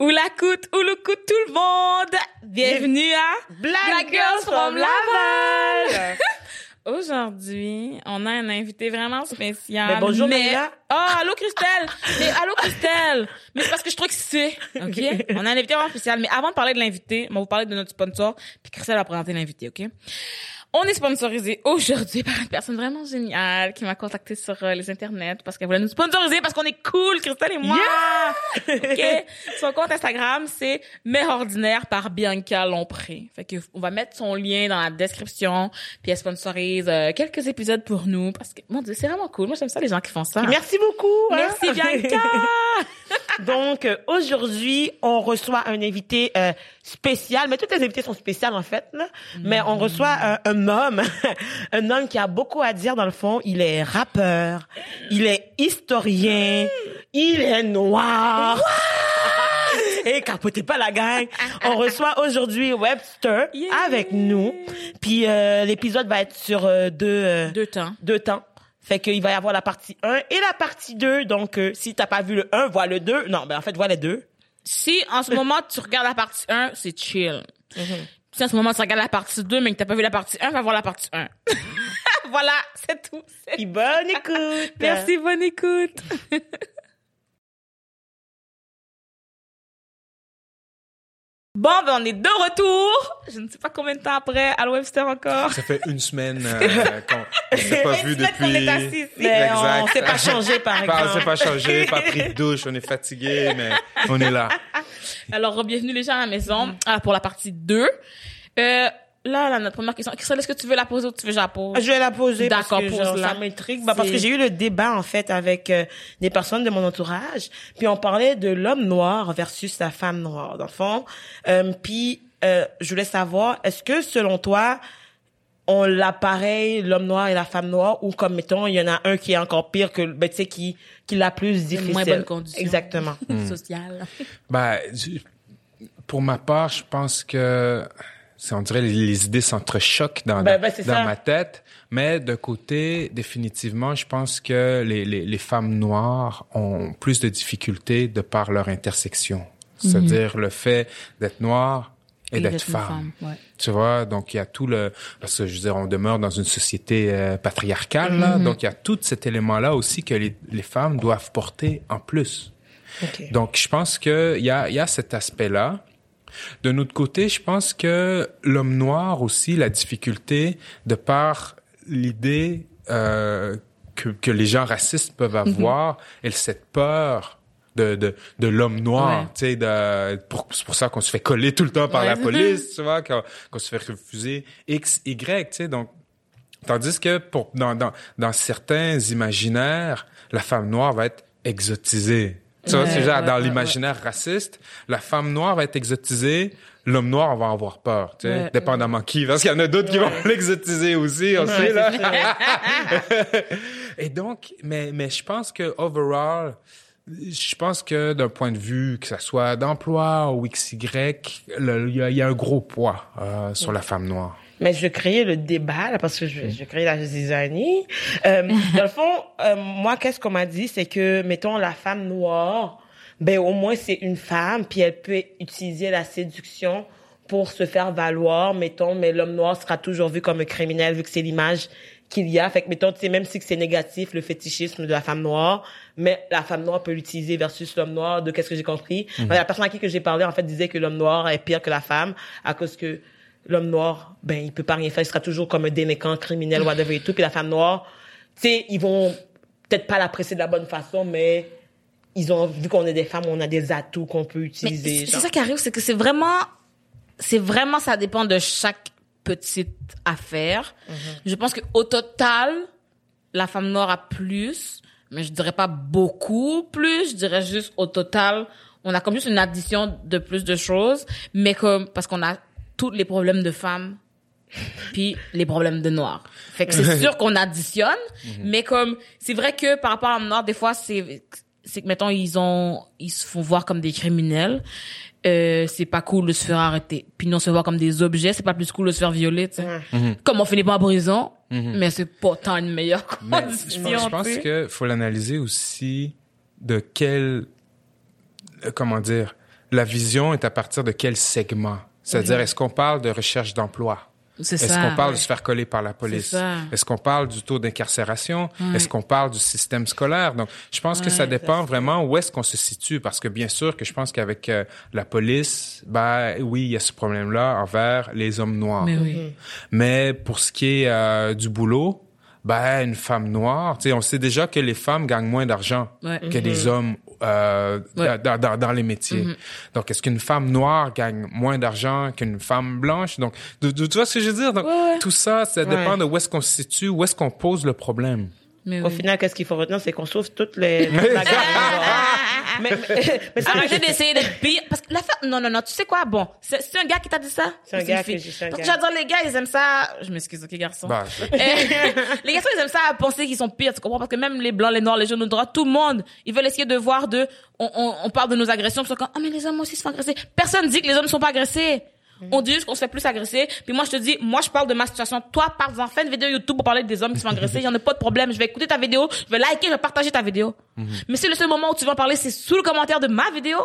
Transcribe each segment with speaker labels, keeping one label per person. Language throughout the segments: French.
Speaker 1: Ou la coûte, ou le coûte tout le monde. Bienvenue à
Speaker 2: Black, Girls from Laval.
Speaker 1: Aujourd'hui, on a un invité vraiment spécial.
Speaker 2: Mais bonjour,
Speaker 1: mais... Oh, allô Christelle. mais allô Christelle. Mais c'est parce que je trouve que c'est, ok. On a un invité vraiment spécial. Mais avant de parler de l'invité, on va vous parler de notre sponsor. Puis Christelle va présenter l'invité, ok? On est sponsorisé aujourd'hui par une personne vraiment géniale qui m'a contacté sur euh, les internets parce qu'elle voulait nous sponsoriser parce qu'on est cool, Christelle et moi. ok? Son compte Instagram c'est Mère ordinaire par Bianca Lompré. Fait que on va mettre son lien dans la description. Puis elle sponsorise euh, quelques épisodes pour nous parce que mon dieu c'est vraiment cool. Moi j'aime ça les gens qui font ça.
Speaker 2: Merci beaucoup. hein.
Speaker 1: Merci Bianca.
Speaker 2: Donc euh, aujourd'hui, on reçoit un invité euh, spécial, mais toutes les invités sont spéciales en fait. Là. Mais on reçoit un, un homme, un homme qui a beaucoup à dire dans le fond. Il est rappeur, il est historien, il est noir. Et capotez pas la gang. On reçoit aujourd'hui Webster
Speaker 1: Yeah.
Speaker 2: avec nous. Puis euh, l'épisode va être sur euh, deux euh,
Speaker 1: Deux temps.
Speaker 2: deux temps. Fait qu'il va y avoir la partie 1 et la partie 2. Donc, euh, si t'as pas vu le 1, vois le 2. Non, ben en fait, vois les deux.
Speaker 1: Si en ce moment tu regardes la partie 1, c'est chill. Si en ce moment tu regardes la partie 2 mais que t'as pas vu la partie 1, va voir la partie 1. voilà, c'est tout.
Speaker 2: Puis bonne écoute.
Speaker 1: Merci, bonne écoute. Bon, ben on est de retour. Je ne sais pas combien de temps après, à Webster encore.
Speaker 3: Ça fait une semaine euh, qu'on s'est pas vu
Speaker 1: Une semaine qu'on
Speaker 3: depuis.
Speaker 1: est assis.
Speaker 2: Mais on
Speaker 3: Exact.
Speaker 2: s'est pas changé, par
Speaker 3: Pas- On
Speaker 2: exemple.
Speaker 3: s'est pas changé, pas pris de douche, on est fatigué, mais on est là.
Speaker 1: Alors, bienvenue les gens à la maison ah, pour la partie 2. Euh, là, là, notre première question. Christelle, est-ce que tu veux la poser ou tu veux que je la pose?
Speaker 2: Je vais la poser parce
Speaker 1: D'accord,
Speaker 2: que genre,
Speaker 1: pose-la.
Speaker 2: ça m'intrigue. Bah, parce que j'ai eu le débat, en fait, avec euh, des personnes de mon entourage. Puis on parlait de l'homme noir versus la femme noire, dans le fond. Euh, puis euh, je voulais savoir, est-ce que, selon toi, on l'a pareil, l'homme noir et la femme noire, ou comme, mettons, il y en a un qui est encore pire que, ben, tu sais, qui, qui l'a plus difficile.
Speaker 1: moins bonne condition.
Speaker 2: Exactement.
Speaker 1: Sociale.
Speaker 3: Ben, pour ma part, je pense que on dirait les, les idées s'entrechoquent dans,
Speaker 2: Ben,
Speaker 3: dans-
Speaker 2: ben,
Speaker 3: dans ma tête. Mais de côté, définitivement, je pense que les, les, les femmes noires ont plus de difficultés de par leur intersection. C'est-à-dire le fait d'être noire et,
Speaker 1: Et
Speaker 3: d'être femme.
Speaker 1: femme, ouais.
Speaker 3: Tu vois, donc il y a tout le parce que je veux dire on demeure dans une société euh, patriarcale là, donc il y a tout cet élément là aussi que les, les femmes doivent porter en plus. Donc je pense que il y a il y a cet aspect là. De notre côté, je pense que l'homme noir aussi la difficulté de par l'idée euh, que que les gens racistes peuvent avoir et cette peur de, de, de l'homme noir,
Speaker 1: Ouais.
Speaker 3: tu sais, c'est pour ça qu'on se fait coller tout le temps par
Speaker 1: Ouais.
Speaker 3: la police, tu vois, qu'on, qu'on se fait refuser X, Y, tu sais, donc, tandis que pour, dans, dans, dans certains imaginaires, la femme noire va être exotisée. Tu vois,
Speaker 1: Ouais,
Speaker 3: c'est genre,
Speaker 1: ouais,
Speaker 3: dans
Speaker 1: ouais,
Speaker 3: l'imaginaire raciste, la femme noire va être exotisée, l'homme noir va avoir peur, tu sais,
Speaker 1: Ouais.
Speaker 3: dépendamment qui, parce qu'il y en a d'autres qui vont l'exotiser aussi, on sait, là. Et donc, mais, mais je pense que overall, je pense que d'un point de vue, que ça soit d'emploi ou XY, le- il y, a- il y a un gros poids euh, sur la femme noire.
Speaker 2: Mais je créer le débat, là, parce que je, je créer la zizanie. Euh, dans le fond, euh, moi, qu'est-ce qu'on m'a dit, c'est que, mettons, la femme noire, ben, au moins, c'est une femme, puis elle peut utiliser la séduction pour se faire valoir, mettons, mais l'homme noir sera toujours vu comme un criminel, vu que c'est l'image qu'il y a. Fait que, mettons, tu sais, même si c'est négatif, le fétichisme de la femme noire, mais la femme noire peut l'utiliser versus l'homme noir, de qu'est-ce que j'ai compris. Ben, La personne à qui que j'ai parlé, en fait, disait que l'homme noir est pire que la femme, à cause que l'homme noir, ben, il peut pas rien faire, il sera toujours comme un délinquant, criminel, whatever et tout. Puis la femme noire, tu sais, ils vont peut-être pas l'apprécier de la bonne façon, mais ils ont, vu qu'on est des femmes, on a des atouts qu'on peut utiliser.
Speaker 1: c'est ça qui arrive, c'est que c'est vraiment, c'est vraiment, ça dépend de chaque petite affaire. Je pense que au total, la femme noire a plus, mais je dirais pas beaucoup plus. Je dirais juste au total, on a comme juste une addition de plus de choses, mais comme parce qu'on a tous les problèmes de femmes puis les problèmes de noirs. Fait que c'est sûr qu'on additionne, mais comme c'est vrai que par rapport à noir, des fois c'est c'est que mettons ils ont ils se font voir comme des criminels. Euh, c'est pas cool de se faire arrêter. Puis non se voir comme des objets, c'est pas plus cool de se faire violer, tu sais. Comme on finit pas en prison, mais c'est pas tant une meilleure
Speaker 3: Mais
Speaker 1: condition.
Speaker 3: je pense, je pense
Speaker 1: sais.
Speaker 3: que faut l'analyser aussi de quel, euh, comment dire, la vision est à partir de quel segment? C'est-à-dire, est-ce qu'on parle de recherche d'emploi?
Speaker 1: C'est
Speaker 3: Est-ce qu'on parle de se faire coller par la police?
Speaker 1: C'est ça.
Speaker 3: Est-ce qu'on parle du taux d'incarcération? Est-ce qu'on parle du système scolaire? Donc, je pense que ça dépend vraiment où est-ce qu'on se situe, parce que bien sûr que je pense qu'avec euh, la police, bah oui, il y a ce problème-là envers les hommes noirs.
Speaker 1: Mais oui.
Speaker 3: Mais pour ce qui est euh, du boulot, ben une femme noire, tu sais, on sait déjà que les femmes gagnent moins d'argent que des hommes euh,
Speaker 1: Ouais.
Speaker 3: dans, dans, dans les métiers. Donc, est-ce qu'une femme noire gagne moins d'argent qu'une femme blanche? Donc, de- de- tu vois ce que je veux dire? Donc, tout ça, ça dépend
Speaker 2: Ouais.
Speaker 3: de où est-ce qu'on se situe, où est-ce qu'on pose le problème.
Speaker 1: Mais
Speaker 2: Au
Speaker 1: oui.
Speaker 2: final, qu'est-ce qu'il faut retenir, c'est qu'on sauve toutes les, toute la gamme. Mais, mais, mais c'est-
Speaker 1: Arrêtez d'essayer d'être pire. Parce que la fête, non, non, non, tu sais quoi? Bon, c'est c'est un gars qui t'a dit ça?
Speaker 2: C'est un gars
Speaker 1: Parce que
Speaker 2: gars.
Speaker 1: j'adore les gars, ils aiment ça. Je m'excuse, ok, garçon.
Speaker 3: Bah,
Speaker 1: Euh, les garçons, ils aiment ça à penser qu'ils sont pires, tu comprends? Parce que même les blancs, les noirs, les jaunes, les droits, tout le monde, ils veulent essayer de voir de, on, on, on parle de nos agressions, parce que, ah, mais les hommes aussi se font agresser. Personne dit que les hommes ne sont pas agressés. On dit juste qu'on se fait plus agresser. Puis moi, je te dis, moi, je parle de ma situation. Toi, parle-en, fais une vidéo YouTube pour parler des hommes qui se font agresser. J'en ai pas de problème. Je vais écouter ta vidéo, je vais liker, je vais partager ta vidéo. Mais si le seul moment où tu vas en parler, c'est sous le commentaire de ma vidéo,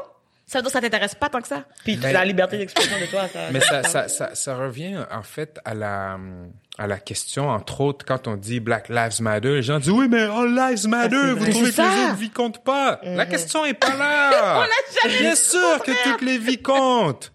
Speaker 1: ça veut dire que ça t'intéresse pas tant que ça?
Speaker 2: Puis
Speaker 3: Mais-
Speaker 2: la liberté d'expression de toi, ça.
Speaker 3: Mais ça, ça, ça, ça revient en fait à la, à la question, entre autres, quand on dit Black Lives Matter, les gens disent oui, mais All Lives Matter,
Speaker 2: c'est
Speaker 3: vous trouvez que les autres vies comptent pas. La question est pas là. Bien sûr que toutes les vies comptent.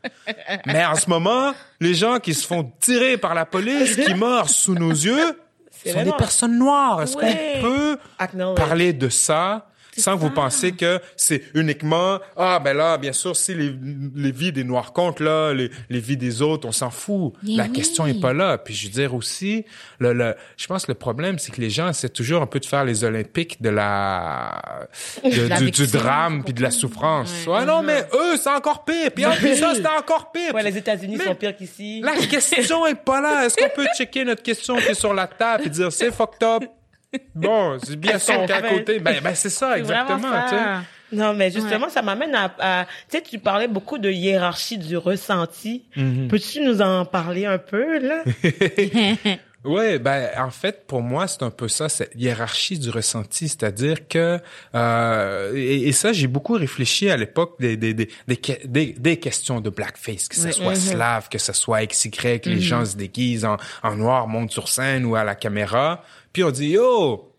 Speaker 3: Mais en ce moment, les gens qui se font tirer par la police, qui meurent sous nos yeux, sont des personnes noires. Est-ce
Speaker 2: Ouais.
Speaker 3: qu'on peut
Speaker 2: Acknowledge.
Speaker 3: parler de ça sans que vous pensiez que c'est uniquement ah ben là bien sûr si les, les vies des noirs comptent là les, les vies des autres on s'en fout.
Speaker 1: Mais
Speaker 3: la
Speaker 1: oui.
Speaker 3: question est pas là. Puis je veux dire aussi le, le je pense que le problème c'est que les gens essaient toujours un peu de faire les olympiques de la, de-
Speaker 1: La
Speaker 3: du, du drame puis de la souffrance. Ouais, non mais eux c'est encore pire. Puis en plus ça c'était encore pire.
Speaker 2: Ouais, les États-Unis sont pires qu'ici.
Speaker 3: la question est pas là. Est-ce qu'on peut checker notre question qui est sur la table et dire c'est fucked up? Bon, c'est bien qu'à
Speaker 2: fait?
Speaker 3: côté. Ben, ben c'est ça, exactement. tu sais.
Speaker 1: ça.
Speaker 2: Non, mais justement, ça m'amène à, à- tu sais, tu parlais beaucoup de hiérarchie du ressenti.
Speaker 3: Mm-hmm.
Speaker 2: Peux-tu nous en parler un peu, là?
Speaker 3: Ouais, ben en fait pour moi c'est un peu ça cette hiérarchie du ressenti, c'est-à-dire que euh, et, et ça j'ai beaucoup réfléchi à l'époque des des, des des des questions de blackface, que ce
Speaker 1: Oui.
Speaker 3: soit slave, que ce soit XY, que les gens se déguisent en en noir, montent sur scène ou à la caméra, puis on dit yo,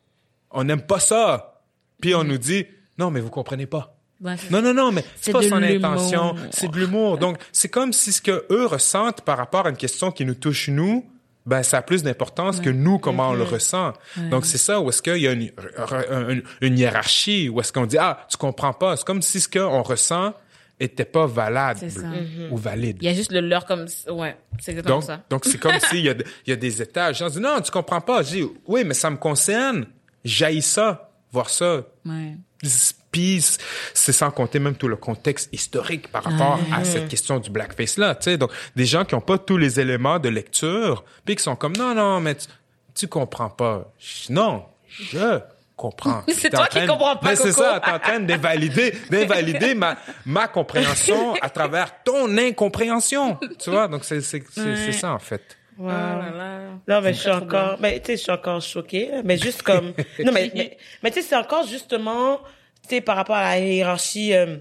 Speaker 3: on n'aime pas ça, puis on nous dit non mais vous comprenez pas.
Speaker 1: Ouais,
Speaker 3: Non, non, non, mais
Speaker 1: C'est
Speaker 3: pas son intention. C'est de l'humour. Donc, c'est comme si ce que eux ressentent par rapport à une question qui nous touche nous, ben, ça a plus d'importance que nous, comment on le ressent. Donc, c'est ça où est-ce qu'il y a une, une, une hiérarchie, où est-ce qu'on dit, ah, tu comprends pas. C'est comme si ce qu'on ressent était pas valable
Speaker 1: C'est ça.
Speaker 3: ou valide.
Speaker 1: Il y a juste le leur comme, ouais, c'est exactement
Speaker 3: Donc,
Speaker 1: ça.
Speaker 3: donc c'est comme s'il y a, y a des étages. Gens disent, non, tu comprends pas. Je dis, oui, mais ça me concerne. J'haïs ça, voir ça. Puis c'est sans compter même tout le contexte historique par rapport à cette question du blackface là, tu sais. Donc des gens qui ont pas tous les éléments de lecture, puis qui sont comme non non mais tu, tu comprends pas. Non, je comprends.
Speaker 1: C'est toi qui comprends pas,
Speaker 3: Mais c'est
Speaker 1: Coco.
Speaker 3: ça, t'es en train d'invalider, d'invalider ma ma compréhension à travers ton incompréhension. Tu vois, donc c'est c'est c'est c'est ça en fait.
Speaker 2: Wow.
Speaker 1: Oh là là.
Speaker 2: Non, mais je suis encore, mais tu sais, je suis encore choquée, mais juste comme, non, mais, mais, mais tu sais, c'est encore justement, tu sais, par rapport à la hiérarchie euh,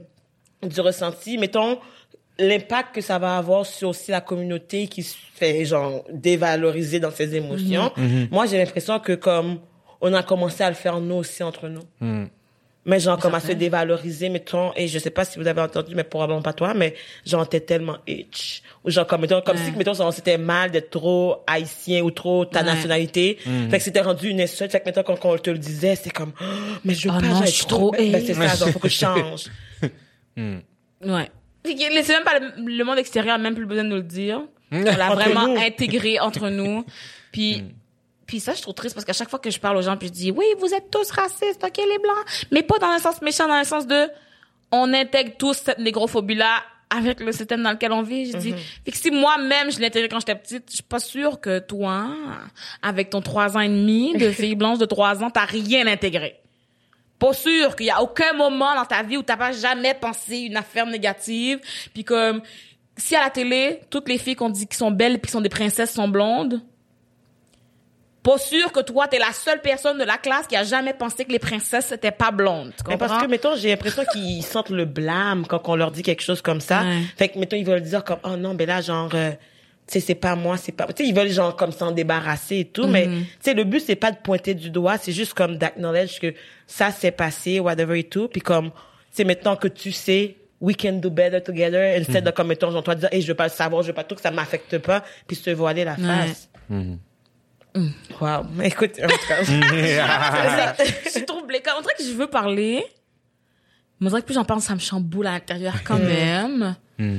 Speaker 2: du ressenti, mettons, l'impact que ça va avoir sur aussi la communauté qui se fait, genre, dévaloriser dans ses émotions. Moi, j'ai l'impression que comme, on a commencé à le faire nous aussi entre nous. Mais genre, comme à se dévaloriser, mettons, et je sais pas si vous avez entendu, mais probablement pas toi, mais genre, t'es tellement itch. Ou genre, comme, mettons, comme
Speaker 1: Ouais.
Speaker 2: si, mettons, on s'était mal d'être trop haïtien ou trop ta
Speaker 1: Ouais.
Speaker 2: nationalité. Fait que c'était rendu une insulte. Fait que, mettons, quand, quand on te le disait, c'est comme, Oh, mais je veux
Speaker 1: Oh
Speaker 2: pas,
Speaker 1: non,
Speaker 2: genre,
Speaker 1: je suis trop
Speaker 2: Ben, ben,
Speaker 1: haï.
Speaker 2: c'est ça, genre, faut que je change.
Speaker 1: Ouais. C'est même pas le, le monde extérieur a même plus besoin de nous le dire. On l'a vraiment
Speaker 2: nous.
Speaker 1: intégré entre nous. Puis, puis ça, je trouve triste parce qu'à chaque fois que je parle aux gens, puis je dis, oui, vous êtes tous racistes, ok, les blancs. Mais pas dans un sens méchant, dans le sens de, on intègre tous cette négrophobie-là avec le système dans lequel on vit. Je dis, fait que si moi-même, je l'intégrais quand j'étais petite, je suis pas sûre que toi, avec ton trois ans et demi de fille blanche de trois ans, t'as rien intégré pas sûr qu'il y a aucun moment dans ta vie où t'as pas jamais pensé une affaire négative puis comme si à la télé toutes les filles qu'on dit qui sont belles puis qui sont des princesses sont blondes
Speaker 3: Pas sûr que toi, t'es la seule personne de la classe qui a jamais pensé que les princesses étaient pas blondes. Tu
Speaker 2: Mais parce que, mettons, j'ai l'impression qu'ils sentent le blâme quand on leur dit quelque chose comme ça.
Speaker 3: Ouais.
Speaker 2: Fait que, mettons, ils veulent dire comme, oh non, ben là, genre, euh, tu sais, c'est pas moi, c'est pas, tu sais, ils veulent genre comme s'en débarrasser et tout, mais,
Speaker 3: Mhm.
Speaker 2: tu sais, le but, c'est pas de pointer du doigt, c'est juste comme d'acknowledge que ça s'est passé, whatever et tout, puis comme, c'est maintenant que tu sais, we can do better together, instead de comme, mettons, genre, toi, dire, hey, je veux pas le savoir, je veux pas tout, que ça m'affecte pas, puis se voiler la face. Wow. Mais écoute, en tout cas.
Speaker 3: je suis troublée. Quand on dirait que je veux parler, mais on dirait que plus j'en parle, ça me chamboule à l'intérieur quand même.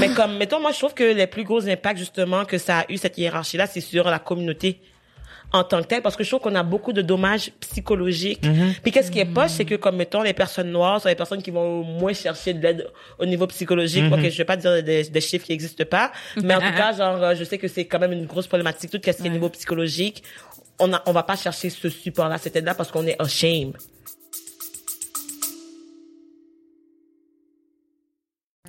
Speaker 2: Mais comme, mettons, moi, je trouve que les plus gros impacts, justement, que ça a eu, cette hiérarchie-là, c'est sur la communauté en tant que telle, parce que je trouve qu'on a beaucoup de dommages psychologiques. Puis qu'est-ce qui est poche, c'est que, comme, mettons, les personnes noires sont les personnes qui vont moins chercher de l'aide au niveau psychologique. Ok, je vais pas dire des, des chiffres qui n'existent pas, mais en tout cas, genre, euh, je sais que c'est quand même une grosse problématique, tout ce qui est niveau psychologique. On a, on va pas chercher ce support-là, cette aide-là, parce qu'on est ashamed.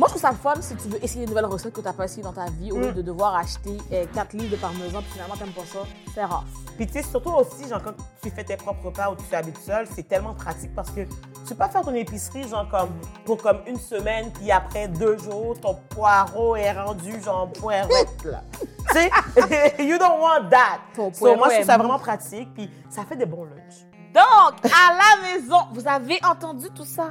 Speaker 1: Moi, je trouve ça fun si tu veux essayer une nouvelle recette que tu n'as pas essayé dans ta vie, au lieu de devoir acheter 4 livres de parmesan, puis finalement, tu n'aimes pas ça. C'est rare.
Speaker 2: Puis tu sais, surtout aussi, genre, quand tu fais tes propres repas ou tu habites seul, c'est tellement pratique parce que tu peux pas faire ton épicerie, genre, comme, pour comme une semaine, puis après deux jours, ton poireau est rendu, genre, poireau, là. tu sais, you don't want that.
Speaker 1: Ton
Speaker 2: So, moi, je trouve ça vraiment pratique, puis ça fait des bons lunchs.
Speaker 1: Donc, à la maison, vous avez entendu tout ça?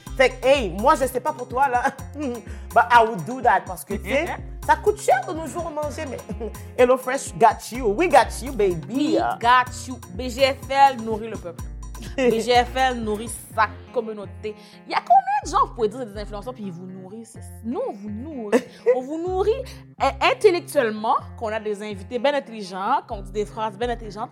Speaker 2: Fait que, hey, moi, je sais pas pour toi, là. But I would do that parce que, tu sais, ça coûte cher de nos jours manger, mais HelloFresh got you. We got you, baby.
Speaker 1: We got you. BGFL nourrit le peuple. BGFL nourrit sa communauté. Il y a combien de gens, vous pouvez dire, des influenceurs, puis ils vous nourrissent? Nous, on vous nourrit. on vous nourrit euh, intellectuellement, qu'on a des invités bien intelligents, qu'on dit des phrases bien intelligentes,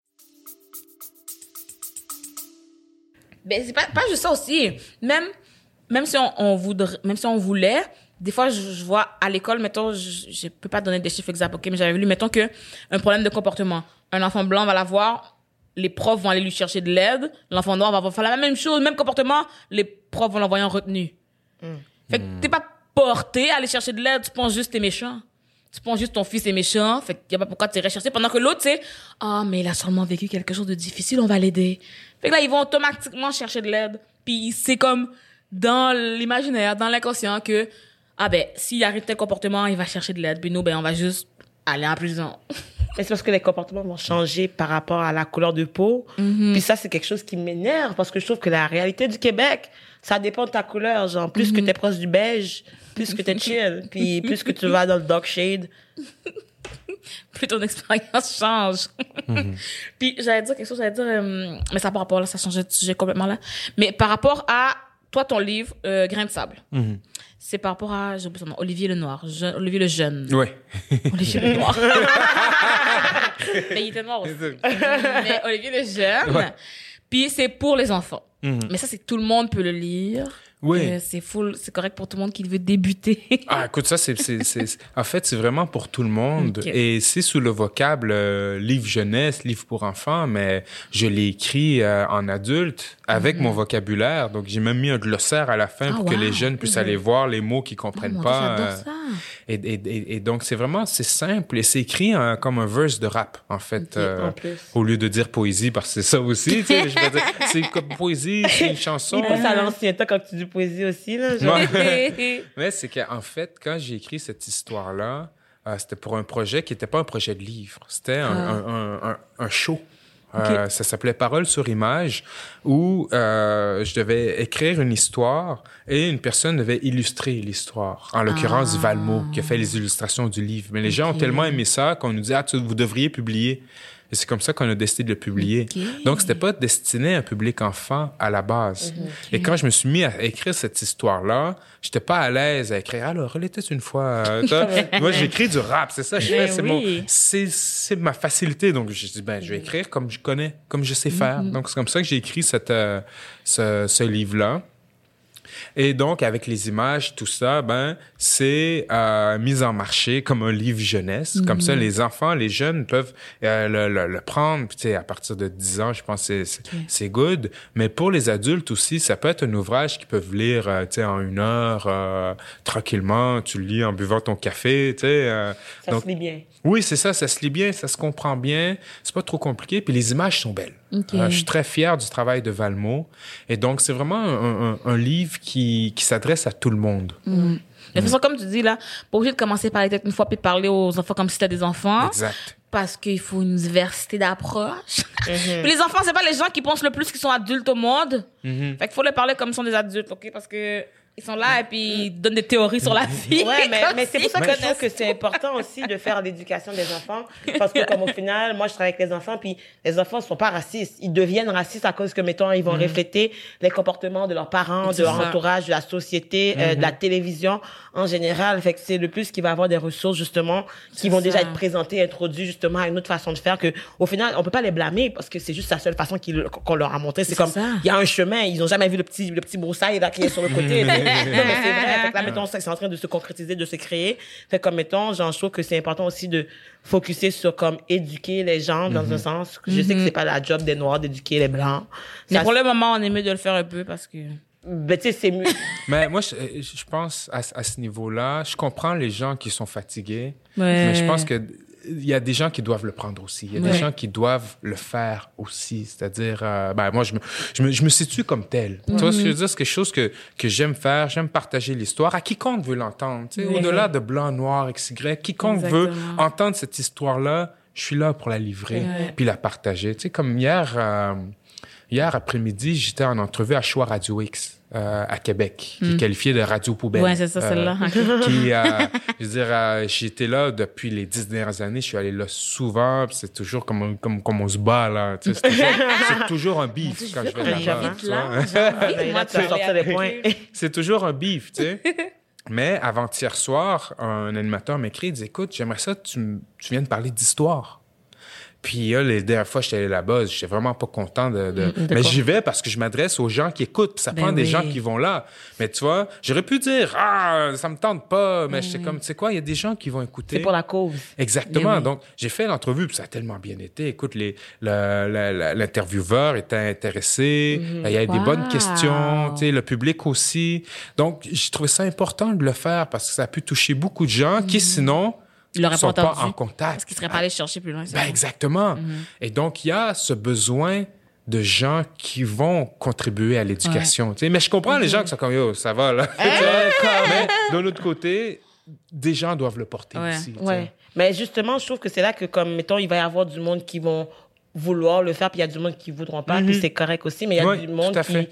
Speaker 3: Ben, c'est pas, pas juste ça aussi. Même, même si on, on voudrait, même si on voulait, des fois, je, je vois à l'école, mettons, je, je peux pas donner des chiffres exacts, ok, mais j'avais lu, mettons que un problème de comportement. Un enfant blanc va l'avoir, les profs vont aller lui chercher de l'aide, l'enfant noir va faire la même chose, même comportement, les profs vont l'envoyer en retenue. Fait que t'es pas porté à aller chercher de l'aide, tu penses juste que t'es méchant. Tu penses juste ton fils est méchant, fait qu'il y a pas pourquoi tu irais chercher, pendant que l'autre, c'est, ah, mais il a sûrement vécu quelque chose de difficile, on va l'aider. Fait que là, ils vont automatiquement chercher de l'aide. Puis c'est comme dans l'imaginaire, dans l'inconscient que, ah ben, s'il arrive tel comportement, il va chercher de l'aide. Puis nous, ben, on va juste aller en prison.
Speaker 2: Mais c'est parce que les comportements vont changer par rapport à la couleur de peau. Puis ça, c'est quelque chose qui m'énerve parce que je trouve que la réalité du Québec, ça dépend de ta couleur. Genre, plus que t'es proche du beige, plus que t'es chill. Puis plus que tu vas dans le dark shade.
Speaker 1: plus ton expérience change.
Speaker 3: Mhm.
Speaker 1: Puis j'allais dire quelque chose, j'allais dire, euh, mais ça par rapport là, ça changeait de sujet complètement là. Mais par rapport à toi, ton livre, euh, Grain de sable,
Speaker 3: Mhm.
Speaker 1: c'est par rapport à, j'ai oublié son nom, Olivier Lenoir, Je- Olivier le jeune.
Speaker 3: Ouais.
Speaker 1: Olivier le noir. mais il était noir aussi. mais Olivier le jeune.
Speaker 3: Ouais.
Speaker 1: Puis c'est pour les enfants.
Speaker 3: Mhm.
Speaker 1: Mais ça, c'est que tout le monde peut le lire.
Speaker 3: Oui.
Speaker 1: Euh, c'est full, c'est correct pour tout le monde qui veut débuter.
Speaker 3: Ah, écoute, ça, c'est, c'est, c'est- en fait, c'est vraiment pour tout le monde. Et c'est sous le vocable euh, livre jeunesse, livre pour enfants, mais je l'ai écrit euh, en adulte avec mon vocabulaire. Donc, j'ai même mis un glossaire à la fin
Speaker 1: Mhm. Ah,
Speaker 3: pour que les jeunes puissent aller voir les mots qu'ils comprennent
Speaker 1: Oh Dieu,
Speaker 3: pas.
Speaker 1: j'adore
Speaker 3: euh,
Speaker 1: ça.
Speaker 3: et, et, et, et donc, c'est vraiment, c'est simple. Et c'est écrit comme un verse de rap, en fait. euh,
Speaker 2: en plus.
Speaker 3: au lieu de dire poésie, parce que c'est ça aussi, tu sais. je veux dire, c'est comme poésie, c'est une chanson.
Speaker 2: Il pense à l'ancien temps quand tu dis poésie aussi, là.
Speaker 3: Ouais. Mais c'est qu'en fait, quand j'ai écrit cette histoire-là, euh, c'était pour un projet qui n'était pas un projet de livre. C'était un,
Speaker 1: Ah.
Speaker 3: un, un, show. Euh, ça s'appelait Parole sur image, où euh, je devais écrire une histoire et une personne devait illustrer l'histoire. En l'occurrence,
Speaker 1: Ah.
Speaker 3: Valmo, qui a fait les illustrations du livre. Mais les gens ont tellement aimé ça qu'on nous dit, ah, tu- vous devriez publier. Et c'est comme ça qu'on a décidé de le publier.
Speaker 1: Ok.
Speaker 3: Donc, c'était pas destiné à un public enfant à la base. Et quand je me suis mis à écrire cette histoire-là, j'étais pas à l'aise à écrire. Alors, il était une fois. euh. Moi, j'écris du rap, c'est ça. Je
Speaker 1: Ben
Speaker 3: fais, c'est
Speaker 1: oui.
Speaker 3: mon, c'est, c'est ma facilité. Donc, je dis, ben, je vais écrire comme je connais, comme je sais faire. Donc, c'est comme ça que j'ai écrit cette, euh, ce, ce livre-là. Et donc, avec les images, tout ça, ben, c'est euh, mis en marché comme un livre jeunesse. Comme ça, les enfants, les jeunes peuvent euh, le, le, le prendre. Tu sais, à partir de 10 ans, je pense que c'est, c'est good. Mais pour les adultes aussi, ça peut être un ouvrage qu'ils peuvent lire, euh, tu sais, en une heure, tranquillement. Tu le lis en buvant ton café, tu sais.
Speaker 2: Ça
Speaker 3: donc,
Speaker 2: se lit bien.
Speaker 3: Oui, c'est ça, ça se lit bien, ça se comprend bien, c'est pas trop compliqué, puis les images sont belles. Euh, je suis très fier du travail de Valmo, et donc c'est vraiment un, un- un livre qui, qui s'adresse à tout le monde.
Speaker 1: De toute façon, comme tu dis là, pas obligé de commencer par les têtes une fois puis parler aux enfants comme si t'as des enfants.
Speaker 3: Exact.
Speaker 1: Parce qu'il faut une diversité d'approche. Puis les enfants, c'est pas les gens qui pensent le plus qu'ils sont adultes au monde.
Speaker 3: Mhm.
Speaker 1: Fait qu'il faut les parler comme ils sont des adultes, ok? Parce que ils sont là et puis ils donnent des théories sur la vie.
Speaker 2: Ouais, mais, c'est pour ça que je trouve que c'est important aussi de faire l'éducation des enfants. Parce que, comme au final, moi, je travaille avec les enfants, puis les enfants sont pas racistes. Ils deviennent racistes à cause que, mettons, ils vont refléter les comportements de leurs parents, de leur
Speaker 1: ça.
Speaker 2: entourage, de la société, euh, de la télévision en général. Fait que c'est le plus qui va avoir des ressources, justement, qui vont déjà être présentées, introduites, justement, à une autre façon de faire que, au final, on peut pas les blâmer parce que c'est juste la seule façon qu'on leur a montré. C'est comme, il y a un chemin, ils ont jamais vu le petit, le petit broussaille, là, qui est sur le côté. Non, mais c'est vrai. Fait que là, mettons, c'est en train de se concrétiser, de se créer. Fait comme, mettons, genre, je trouve que c'est important aussi de focuser sur, comme, éduquer les gens dans un sens. que Je sais que c'est pas la job des Noirs d'éduquer les Blancs.
Speaker 1: Mais
Speaker 2: Ça,
Speaker 1: pour le moment, on est mieux de le faire un peu parce que.
Speaker 2: ben, tu sais, c'est mieux.
Speaker 3: Mais moi, je, je pense à, à ce niveau-là, je comprends les gens qui sont fatigués,
Speaker 1: Ouais.
Speaker 3: mais je pense que il y a des gens qui doivent le prendre aussi. Il y a
Speaker 1: Ouais.
Speaker 3: des gens qui doivent le faire aussi. C'est-à-dire, euh, ben, moi, je me, je, me, je me situe comme tel. Tu vois ce que je veux dire? C'est quelque chose que, que j'aime faire. J'aime partager l'histoire à quiconque veut l'entendre. Tu sais,
Speaker 1: Ouais.
Speaker 3: Au-delà de blanc, noir, X, Y, quiconque veut
Speaker 1: Exactement.
Speaker 3: entendre cette histoire-là, je suis là pour la livrer
Speaker 1: Ouais.
Speaker 3: puis la partager. Tu sais, comme hier, euh, hier après-midi, j'étais en entrevue à Choix Radio X. euh, à Québec, qui est qualifié de radio poubelle.
Speaker 1: Hmm. Ouais, c'est ça,
Speaker 3: Euh,
Speaker 1: celle-là.
Speaker 3: qui, euh, je veux dire, euh, j'étais là depuis les dix dernières années. Je suis allé là souvent. puis C'est toujours comme, on- comme, comme on se bat, là. Tu sais, C'est toujours, un beef quand je vais là-bas. C'est toujours un beef, tu sais. Mais avant-hier soir, un animateur m'écrit, il dit, écoute, j'aimerais ça que tu, tu viennes parler d'histoire. Puis là, les dernières fois, j'étais allé là-bas, j'étais vraiment pas content de... de... Mais j'y vais parce que je m'adresse aux gens qui écoutent. puis Ça
Speaker 1: Ben
Speaker 3: prend des gens qui vont là. Mais tu vois, j'aurais pu dire, ah, ça me tente pas. Mais j'étais comme, tu sais quoi, il y a des gens qui vont écouter.
Speaker 2: C'est pour la cause.
Speaker 3: Exactement.
Speaker 1: Ben oui.
Speaker 3: Donc, j'ai fait l'entrevue, puis ça a tellement bien été. Écoute, l'intervieweur était intéressé. Il y avait des
Speaker 1: Wow.
Speaker 3: bonnes questions. Tu sais, le public aussi. Donc, j'ai trouvé ça important de le faire parce que ça a pu toucher beaucoup de gens qui, sinon,
Speaker 1: Ils l'auraient
Speaker 3: sont
Speaker 1: pas
Speaker 3: pas en contact.
Speaker 1: Parce qu'ils seraient pas allés chercher plus loin.
Speaker 3: Ben, exactement. Et donc, il y a ce besoin de gens qui vont contribuer à l'éducation. tu sais. Mais je comprends les gens qui sont comme, yo, ça va, là. Vois, Mais d'un autre côté, des gens doivent le porter
Speaker 1: Ouais.
Speaker 3: aussi.
Speaker 2: Ouais. Mais justement, je trouve que c'est là que, comme, mettons, il va y avoir du monde qui vont vouloir le faire, puis il y a du monde qui voudront pas, puis c'est correct aussi, mais il y a
Speaker 3: Ouais,
Speaker 2: du monde qui
Speaker 3: fait.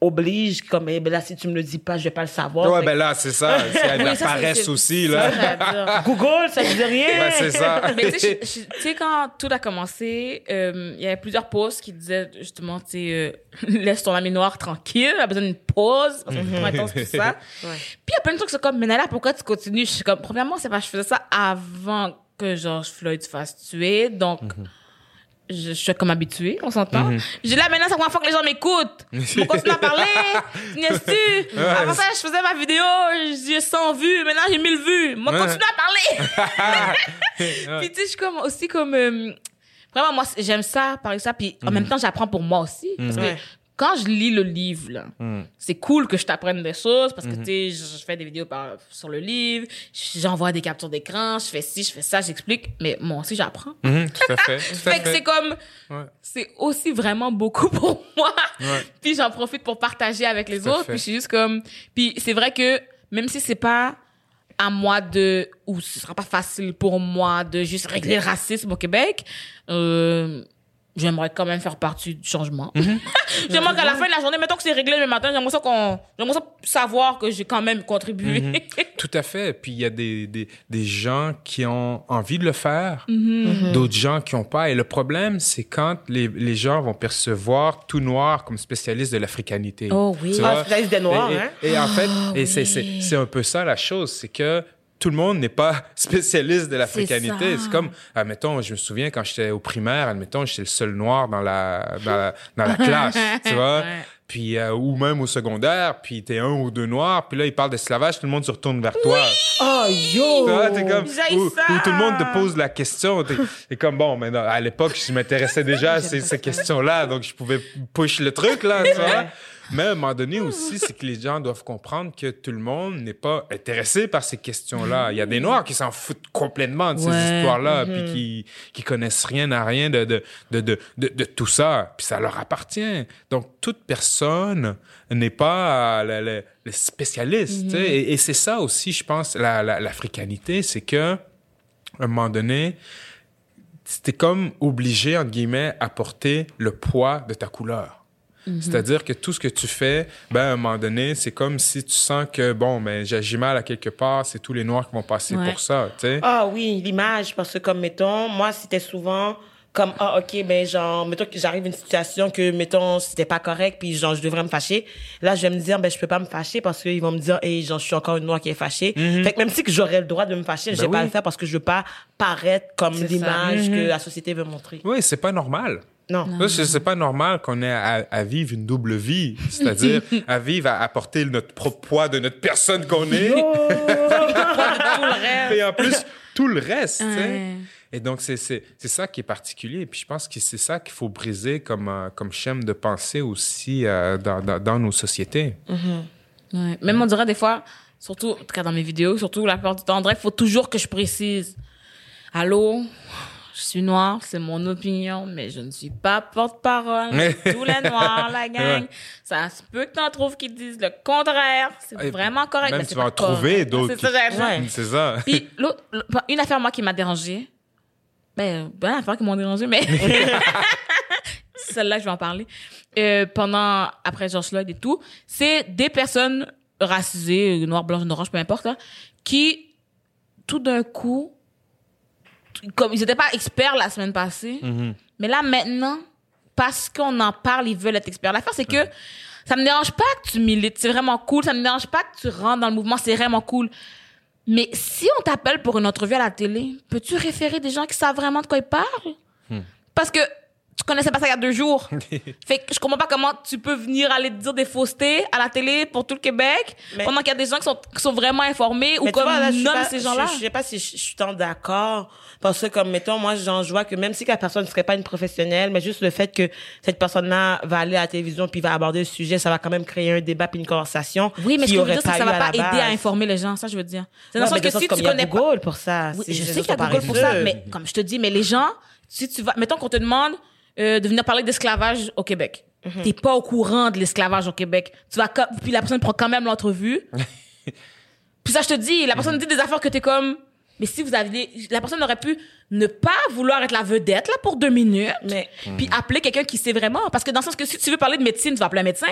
Speaker 2: Oblige, comme, eh ben là, si tu me le dis pas, je vais pas le savoir.
Speaker 3: Ouais, ben là, c'est ça. C'est de la paresse aussi, là.
Speaker 1: ça,
Speaker 2: Google, ça te dit rien.
Speaker 3: Ben, c'est ça.
Speaker 1: Mais tu sais, quand tout a commencé, euh, il y avait plusieurs posts qui disaient justement, tu sais, euh, laisse ton ami noir tranquille, il a besoin d'une pause, parce que intense tout ça.
Speaker 2: Ouais.
Speaker 1: Puis il y a plein de trucs, c'est comme, mais Nala, pourquoi tu continues? Je suis comme, premièrement, c'est parce que je faisais ça avant que George Floyd se fasse tuer, donc je, je suis comme habituée, on s'entend. J'ai là, maintenant, c'est la première fois que les gens m'écoutent. On continue à parler. Tu niaises-tu? Avant ça, je faisais ma vidéo, j'ai 100 vues, maintenant j'ai 1000 vues. Moi,
Speaker 3: Ouais.
Speaker 1: continue à parler. Puis tu sais, je suis comme aussi comme euh, vraiment moi j'aime ça parler ça puis en même temps j'apprends pour moi aussi parce que
Speaker 2: Ouais.
Speaker 1: Quand je lis le livre là, c'est cool que je t'apprenne des choses parce que tu sais je, fais des vidéos par, sur le livre, j'envoie des captures d'écran, je fais ci, je fais ça, j'explique mais moi aussi j'apprends.
Speaker 3: Mhm, tout à fait. Tout à
Speaker 1: Fait que c'est comme
Speaker 3: Ouais.
Speaker 1: c'est aussi vraiment beaucoup pour moi.
Speaker 3: Ouais.
Speaker 1: puis j'en profite pour partager avec les
Speaker 3: Tout
Speaker 1: autres.
Speaker 3: fait.
Speaker 1: Puis je suis juste comme puis c'est vrai que même si c'est pas à moi de ou ce sera pas facile pour moi de juste régler le racisme au Québec, euh, j'aimerais quand même faire partie du changement. j'aimerais qu'à la fin de la journée, mettons que c'est réglé le matin, j'aimerais ça qu'on j'aimerais ça savoir que j'ai quand même contribué.
Speaker 3: Tout à fait. Puis il y a des, des, des gens qui ont envie de le faire, d'autres gens qui n'ont pas. Et le problème, c'est quand les, les gens vont percevoir tout noir comme spécialiste de l'africanité.
Speaker 1: Oh oui.
Speaker 3: Tu
Speaker 2: Ah, spécialiste des Noirs,
Speaker 3: et, et-
Speaker 2: hein?
Speaker 3: et en fait, et c'est,
Speaker 1: oui.
Speaker 3: c'est, c'est un peu ça la chose, c'est que tout le monde n'est pas spécialiste de l'africanité. C'est comme, admettons, je me souviens quand j'étais au primaire, admettons, j'étais le seul noir dans la, dans la, dans la classe, tu vois.
Speaker 1: Ouais.
Speaker 3: Puis, euh, ou même au secondaire, puis t'es un ou deux noirs, puis là, ils parlent d'esclavage, tout le monde se retourne vers toi.
Speaker 2: Oh, yo!
Speaker 3: Tu vois, t'es comme, où,
Speaker 1: ça.
Speaker 3: où tout le monde te pose la question. T'es, t'es comme, bon, mais non, à l'époque, je m'intéressais déjà à ces, ces questions-là, donc je pouvais push le truc, là, tu vois. Mais à un moment donné aussi, c'est que les gens doivent comprendre que tout le monde n'est pas intéressé par ces questions-là. Il y a des Noirs qui s'en foutent complètement de ces histoires-là, puis qui, qui connaissent rien à rien de, de, de, de, tout ça. Puis ça leur appartient. Donc, toute personne n'est pas le, le- le spécialiste. sais. Et, et c'est ça aussi, je pense, la, la- l'africanité, c'est que à un moment donné, c'était comme obligé, entre guillemets, à porter le poids de ta couleur. C'est-à-dire que tout ce que tu fais, ben, à un moment donné, c'est comme si tu sens que, bon, ben, j'agis mal à quelque part, c'est tous les Noirs qui vont passer
Speaker 1: Ouais.
Speaker 3: pour ça, tu sais.
Speaker 2: Ah oui, l'image, parce que comme, mettons, moi, c'était souvent comme, ah, OK, ben, genre, mettons que j'arrive à une situation que, mettons, c'était pas correct, puis genre, je devrais me fâcher. Là, je vais me dire, ben, je peux pas me fâcher parce qu'ils vont me dire, hey, genre, je suis encore une noire qui est fâchée. Fait que même si que j'aurais le droit de me fâcher, je vais
Speaker 3: Ben
Speaker 2: pas le faire parce que je veux pas paraître comme
Speaker 1: C'est
Speaker 2: l'image que la société veut montrer.
Speaker 3: Oui, c'est pas normal.
Speaker 2: Non.
Speaker 3: Ça, C'est c'est pas normal qu'on ait à, à vivre une double vie, c'est-à-dire à vivre à apporter notre propre poids de notre personne qu'on est, et en plus tout le reste.
Speaker 1: Ouais.
Speaker 3: Et donc c'est c'est c'est ça qui est particulier. Et puis je pense que c'est ça qu'il faut briser comme euh, comme schème de pensée aussi euh, dans, dans dans nos sociétés.
Speaker 1: Ouais. Même on dirait des fois, surtout en tout cas dans mes vidéos, surtout la plupart du temps, qu'il faut toujours que je précise. Allô, je suis noire, c'est mon opinion, mais je ne suis pas porte-parole de tous les noirs, la gang.
Speaker 3: Ouais.
Speaker 1: Ça se peut que t'en trouves qui disent le contraire. C'est vraiment correct.
Speaker 3: même
Speaker 1: mais
Speaker 3: tu vas en trouver d'autres
Speaker 1: C'est ça,
Speaker 3: qui-. C'est.
Speaker 1: Puis l'autre, une affaire moi qui m'a dérangée. Ben, ben affaire qui m'ont dérangée, mais celle-là je vais en parler. Euh, pendant après George Floyd et tout, c'est des personnes racisées, noires, blanches, oranges, peu importe, là, qui tout d'un coup, comme ils n'étaient pas experts la semaine passée,
Speaker 3: Mhm.
Speaker 1: mais là maintenant, parce qu'on en parle, ils veulent être experts. L'affaire c'est que ça me dérange pas que tu milites, c'est vraiment cool. Ça me dérange pas que tu rentres dans le mouvement, c'est vraiment cool. Mais si on t'appelle pour une entrevue à la télé, peux-tu référer des gens qui savent vraiment de quoi ils parlent?
Speaker 3: Hmm.
Speaker 1: Parce que tu connaissais pas ça il y a deux jours. fait que je comprends pas comment tu peux venir aller te dire des faussetés à la télé pour tout le Québec
Speaker 2: Mais-
Speaker 1: pendant qu'il y a des gens qui sont, qui sont vraiment informés ou comme
Speaker 2: vois, là, je pas-
Speaker 1: ces gens-là.
Speaker 2: Je, je sais pas si je, je suis tant d'accord. Parce que, comme, mettons, moi, genre, je vois que même si la personne ne serait pas une professionnelle, mais juste le fait que cette personne-là va aller à la télévision puis va aborder le sujet, ça va quand même créer un débat puis une conversation.
Speaker 1: Oui, mais ce
Speaker 2: qu'il
Speaker 1: que je veux dire, c'est que ça va pas aider à informer les gens. Ça, je veux dire. C'est dans le
Speaker 2: mais
Speaker 1: sens que si tu
Speaker 2: il y a
Speaker 1: connais pas.
Speaker 2: Google pour ça.
Speaker 1: Oui, je sais qu'il y a
Speaker 2: pas
Speaker 1: Google pour ça, mais comme je te dis, mais les gens, si tu vas, mettons qu'on te demande euh, de venir parler d'esclavage au Québec,
Speaker 2: Mhm.
Speaker 1: t'es pas au courant de l'esclavage au Québec. Tu vas, co- puis la personne prend quand même l'entrevue. puis ça, je te dis, la personne dit des affaires que t'es comme, mais si vous aviez, la personne aurait pu ne pas vouloir être la vedette là pour deux minutes,
Speaker 2: Mais-
Speaker 1: puis appeler quelqu'un qui sait vraiment, parce que dans le sens que si tu veux parler de médecine, tu vas appeler un médecin.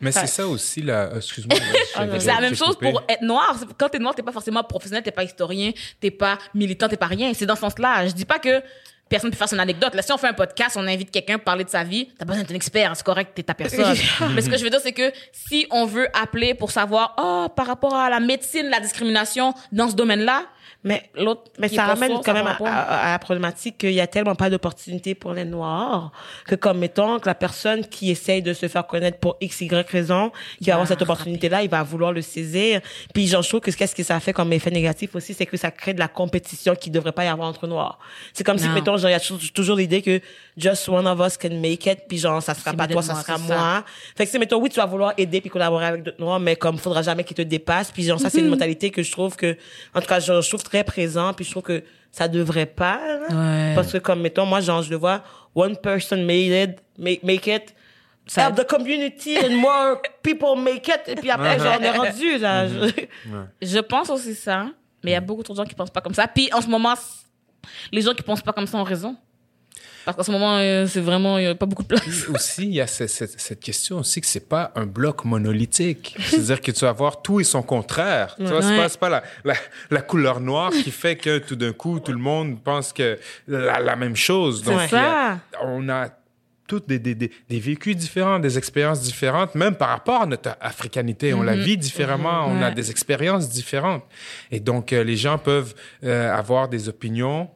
Speaker 3: Mais c'est ça aussi, là. Excuse-moi.
Speaker 1: C'est la même chose
Speaker 3: coupé.
Speaker 1: pour être noir. Quand t'es noir, t'es pas forcément professionnel, t'es pas historien, t'es pas militant, t'es pas rien. C'est dans ce sens-là. Je dis pas que personne peut faire son anecdote. Là, si on fait un podcast, on invite quelqu'un à parler de sa vie, t'as besoin d'être un expert, c'est correct, t'es ta personne. Mais ce que je veux dire, c'est que si on veut appeler pour savoir, oh, par rapport à la médecine, la discrimination dans ce domaine-là,
Speaker 2: Mais
Speaker 1: l'autre,
Speaker 2: Mais ça ramène quand
Speaker 1: ça
Speaker 2: même à,
Speaker 1: pas.
Speaker 2: à- à la problématique qu'il y a tellement pas d'opportunités pour les Noirs que comme mettons que la personne qui essaye de se faire connaître pour x, y raison, qui va avoir cette opportunité-là, il va vouloir le saisir. Puis j'en trouve que qu'est-ce que ça fait comme effet négatif aussi, c'est que ça crée de la compétition qui devrait pas y avoir entre Noirs. C'est comme si, mettons, genre, il y a toujours, l'idée que just one of us can make it, puis genre, ça sera pas toi, ça sera
Speaker 1: ça.
Speaker 2: moi. Fait que c'est, mettons, oui, tu vas vouloir aider puis collaborer avec d'autres Noirs, mais comme faudra jamais qu'ils te dépassent. Puis genre, ça, c'est une mentalité que je trouve que, en tout cas, je trouve très présent, puis je trouve que ça devrait pas. là.
Speaker 1: Ouais.
Speaker 2: Parce que comme, mettons, moi, genre, je le vois, one person made it, make, make it,
Speaker 1: Ça-
Speaker 2: help the community and more people make it. Et puis après, genre, on est rendu, là.
Speaker 1: Je pense aussi ça, mais il y a beaucoup trop de gens qui pensent pas comme ça. Puis en ce moment, les gens qui pensent pas comme ça ont raison. Parce qu'en ce moment, euh, c'est vraiment, il y a pas beaucoup de place.
Speaker 3: aussi, il y a ce- cette, cette question aussi que c'est pas un bloc monolithique. C'est-à-dire que tu vas avoir tout et son contraire. Tu vois, c'est
Speaker 1: Ouais.
Speaker 3: pas, la, la, la couleur noire qui fait que tout d'un coup, tout le monde pense que la, la même chose. Donc,
Speaker 1: ça.
Speaker 3: a- on a toutes des, des, des, des vécus différents, des expériences différentes, même par rapport à notre africanité. On la vit différemment, on a
Speaker 1: Ouais.
Speaker 3: des expériences différentes. Et donc, euh, les gens peuvent euh, avoir des opinions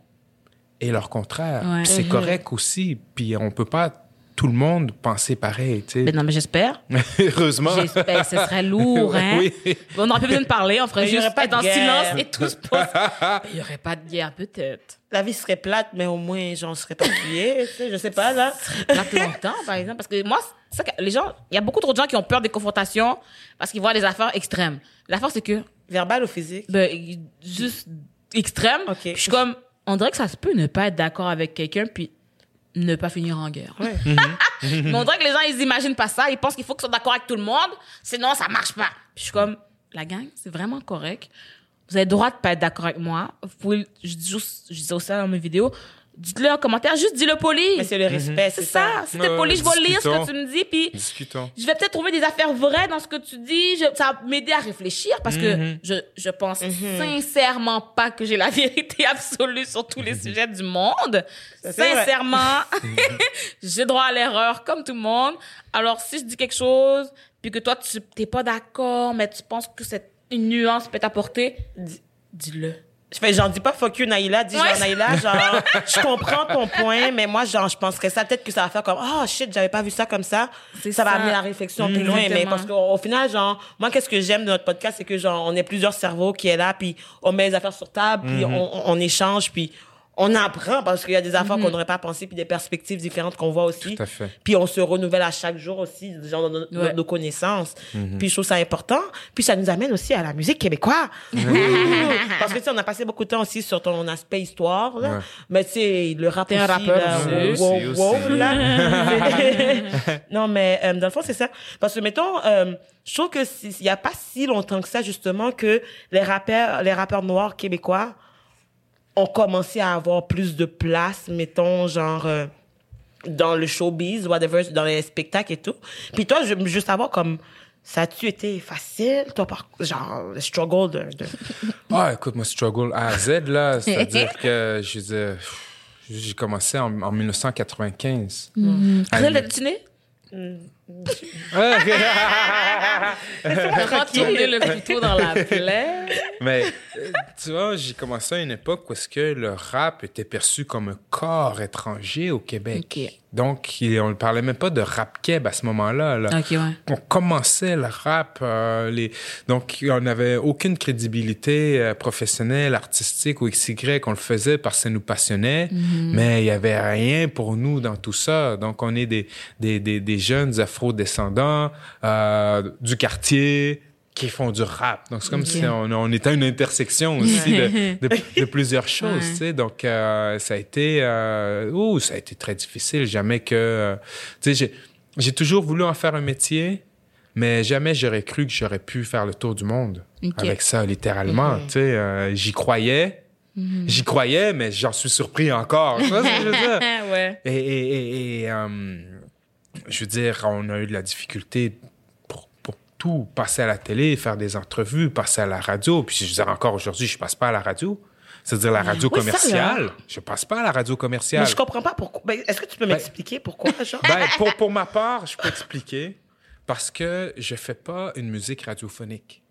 Speaker 3: et leur contraire.
Speaker 1: Ouais.
Speaker 3: C'est correct aussi. Puis on peut pas tout le monde penser pareil, tu
Speaker 1: Mais
Speaker 3: sais.
Speaker 1: non, mais j'espère.
Speaker 3: Heureusement.
Speaker 1: J'espère. Ce serait lourd, hein.
Speaker 3: Oui.
Speaker 1: On n'aurait plus besoin de parler, on ferait
Speaker 2: Mais
Speaker 1: juste
Speaker 2: pas
Speaker 1: être
Speaker 2: de
Speaker 1: en
Speaker 2: guerre.
Speaker 1: silence et tout se passe. Il y aurait pas de guerre, peut-être.
Speaker 2: La vie serait plate, mais au moins, j'en serais pas tué, tu sais, je sais pas, là.
Speaker 1: Plate longtemps, par exemple. Parce que moi, c'est ça que les gens, il y a beaucoup trop de gens qui ont peur des confrontations parce qu'ils voient des affaires extrêmes. L'affaire, c'est que,
Speaker 2: Verbal ou physique?
Speaker 1: ben, juste extrême. Je suis comme, on dirait que ça se peut ne pas être d'accord avec quelqu'un puis ne pas finir en guerre.
Speaker 2: Ouais.
Speaker 1: Mais on dirait que les gens, ils imaginent pas ça. Ils pensent qu'il faut qu'ils soient d'accord avec tout le monde. Sinon, ça marche pas. Puis je suis comme, la gang, c'est vraiment correct. Vous avez le droit de pas être d'accord avec moi. Vous pouvez, je dis juste, je disais aussi dans mes vidéos, dites-le en commentaire, juste dis-le poli.
Speaker 2: Mais c'est le respect,
Speaker 1: C'est
Speaker 2: c'est
Speaker 1: ça.
Speaker 2: ça.
Speaker 1: Si t'es poli, je vais lire ce que tu me dis, puis
Speaker 3: Discutons.
Speaker 1: je vais peut-être trouver des affaires vraies dans ce que tu dis. Je- ça va m'aider à réfléchir parce que je, je pense sincèrement pas que j'ai la vérité absolue sur tous les sujets du monde.
Speaker 2: Ça.
Speaker 1: Sincèrement, j'ai droit à l'erreur comme tout le monde. Alors, si je dis quelque chose, puis que toi, tu t'es pas d'accord, mais tu penses que cette une nuance peut t'apporter, dis- dis-le.
Speaker 2: Je fais, j'en dis pas fuck you, Naïla. Dis
Speaker 1: Ouais.
Speaker 2: genre, Naïla, genre, je comprends ton point, mais moi, genre, je penserais ça. Peut-être que ça va faire comme, oh shit, j'avais pas vu ça comme ça. Ça va amener la réflexion plus loin, mais parce qu'au au final, genre, moi, qu'est-ce que j'aime de notre podcast, c'est que, genre, on est plusieurs cerveaux qui est là, puis on met les affaires sur table, puis on, on- on échange, puis on apprend parce qu'il y a des affaires qu'on n'aurait pas pensé, puis des perspectives différentes qu'on voit aussi.
Speaker 3: Tout à fait.
Speaker 2: Puis on se renouvelle à chaque jour aussi, genre, dans nos, nos-
Speaker 1: Ouais.
Speaker 2: nos connaissances. Puis je trouve ça important. Puis ça nous amène aussi à la musique québécoise. Parce que tu sais, on a passé beaucoup de temps aussi sur ton aspect histoire, là.
Speaker 3: Ouais.
Speaker 2: Mais tu sais, le rap
Speaker 1: T'es un
Speaker 2: aussi,
Speaker 1: rappeur
Speaker 2: là,
Speaker 1: aussi.
Speaker 2: wow,
Speaker 3: Aussi,
Speaker 2: wow,
Speaker 3: aussi.
Speaker 2: là. non, mais euh, dans le fond, c'est ça. Parce que, mettons, euh, je trouve que il y a pas si longtemps que ça, justement, que les rappeurs, les rappeurs noirs québécois ont commencé à avoir plus de place, mettons, genre, euh, dans le showbiz, whatever, dans les spectacles et tout. Puis toi, je veux juste savoir, comme, ça a-tu été facile, toi, par, genre, le struggle de, de-
Speaker 3: Ah, écoute, moi, struggle A à Z, là. C'est-à-dire que, je veux dire, j'ai commencé en, en 1995. Ah,
Speaker 1: Christelle, t'es-tu née? Vraiment tourner le couteau dans la plaie.
Speaker 3: Mais euh, tu vois, j'ai commencé à une époque où est-ce que le rap était perçu comme un corps étranger au Québec. Donc, on ne parlait même pas de rap keb à ce moment-là. Là.
Speaker 1: Ok, ouais.
Speaker 3: On commençait le rap, euh, les... donc on n'avait aucune crédibilité euh, professionnelle, artistique ou XY. On le faisait parce que ça nous passionnait, mais il y avait rien pour nous dans tout ça. Donc on est des, des, des, des jeunes afro-descendants euh, du quartier qui font du rap. Donc c'est comme si on, on était à une intersection aussi de, de, de plusieurs choses.
Speaker 1: Ouais.
Speaker 3: tu sais. Donc euh, ça a été, euh, ça a été très difficile. Jamais que, euh, tu sais, j'ai toujours voulu en faire un métier, mais jamais j'aurais cru que j'aurais pu faire le tour du monde avec ça, littéralement. Tu sais, j'y croyais. J'y croyais, mais j'en suis surpris encore. Tu vois ce que je veux dire?
Speaker 1: ouais.
Speaker 3: Et, et- et- et, euh, je veux dire, on a eu de la difficulté pour partout, passer à la télé, faire des entrevues, passer à la radio. Puis je veux dire, encore aujourd'hui, je passe pas à la radio. C'est-à-dire la radio
Speaker 2: Oui, ça,
Speaker 3: commerciale. Je passe pas à la radio commerciale.
Speaker 2: Mais je comprends pas pourquoi. Ben, Est-ce que tu peux m'expliquer pourquoi, genre?
Speaker 3: Ben, pour, pour ma part, je peux expliquer. Parce que je fais pas une musique radiophonique.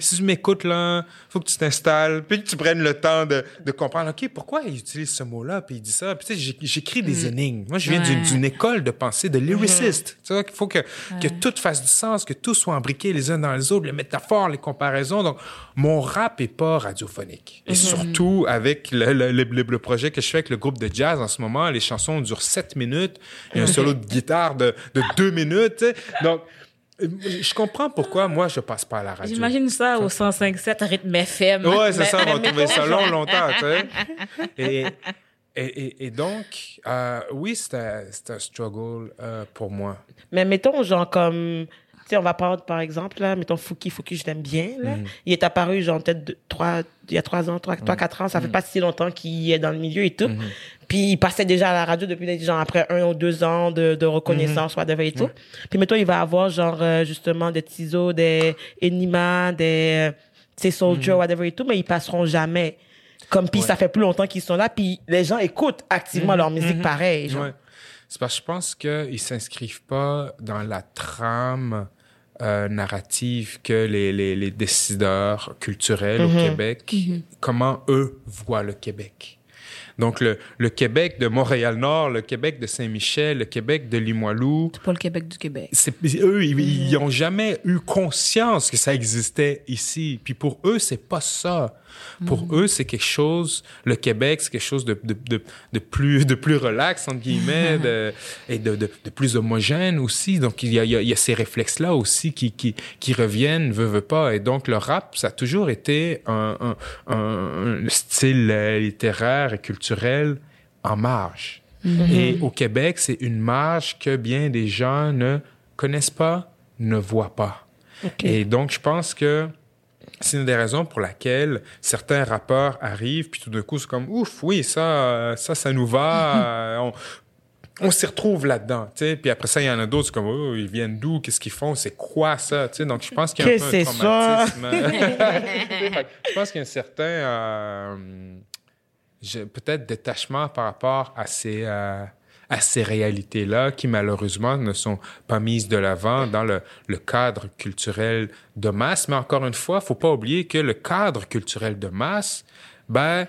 Speaker 3: Si tu m'écoutes, là, faut que tu t'installes, puis que tu prennes le temps de, de comprendre, OK, pourquoi il utilise ce mot-là, puis il dit ça. Puis, tu sais, j'écris des énigmes. Moi, je viens d'une
Speaker 1: Ouais.
Speaker 3: d'une école de pensée de lyriciste. Tu vois, qu'il faut que, que tout fasse du sens, que tout soit imbriqué les uns dans les autres, les métaphores, les comparaisons. Donc, mon rap est pas radiophonique. Et surtout, avec le, le, le, le projet que je fais avec le groupe de jazz en ce moment, les chansons durent 7 minutes, il y a un solo de guitare de, de 2 minutes. Donc, je comprends pourquoi moi, je passe pas à la radio.
Speaker 1: J'imagine ça au 105.7 rythme FM.
Speaker 3: Ouais, c'est ça, on va trouver ça long, longtemps, tu sais. Et, et, et, et donc, euh, oui, c'était c'était un struggle euh, pour moi.
Speaker 2: Mais mettons, genre, comme. Sais, on va prendre, par exemple, là, mettons Fouki, Fouki, je l'aime bien, là.
Speaker 3: Mhm.
Speaker 2: Il est apparu, genre, peut-être trois, il y a trois ans, trois, trois, quatre ans. Ça fait pas si longtemps qu'il est dans le milieu et tout. Puis il passait déjà à la radio depuis, genre, après un ou deux ans de, de reconnaissance, whatever et tout. Puis mettons, il va avoir, genre, euh, justement, des Tizo, des Enima, des, sais, Soldier, whatever et tout, mais ils passeront jamais. Comme, puis ça fait plus longtemps qu'ils sont là, puis les gens écoutent activement leur musique pareil, genre.
Speaker 3: Ouais. C'est parce que je pense qu'ils s'inscrivent pas dans la trame euh, narrative que les, les, les décideurs culturels au Québec, comment eux voient le Québec. Donc, le, le Québec de Montréal-Nord, le Québec de Saint-Michel, le Québec de Limoilou,
Speaker 1: C'est pas le Québec du Québec.
Speaker 3: eux ils ils ont jamais eu conscience que ça existait ici. Puis pour eux c'est pas ça pour eux c'est quelque chose le Québec c'est quelque chose de, de, de, de plus de plus relax entre guillemets de, et de, plus homogène aussi. Donc il y a, il y a, ces réflexes là aussi qui, qui, qui reviennent veut veut pas. Et donc le rap ça a toujours été un, un, un, un style littéraire et culturel en marge. Et au Québec, c'est une marge que bien des gens ne connaissent pas, ne voient pas. Et donc, je pense que c'est une des raisons pour laquelle certains rappeurs arrivent, puis tout d'un coup, c'est comme, ouf, oui, ça, ça, ça nous va. euh, on, on s'y retrouve là-dedans, tu sais. Puis après ça, il y en a d'autres, c'est comme, oh, ils viennent d'où, qu'est-ce qu'ils font, c'est quoi ça, tu sais. Donc, je pense qu'il y a un peu traumatisme. Je pense qu'il y a un certain, euh, peut-être détachement par rapport à ces, euh, à ces réalités-là qui malheureusement ne sont pas mises de l'avant dans le, cadre culturel de masse. Mais encore une fois, faut pas oublier que le cadre culturel de masse, ben,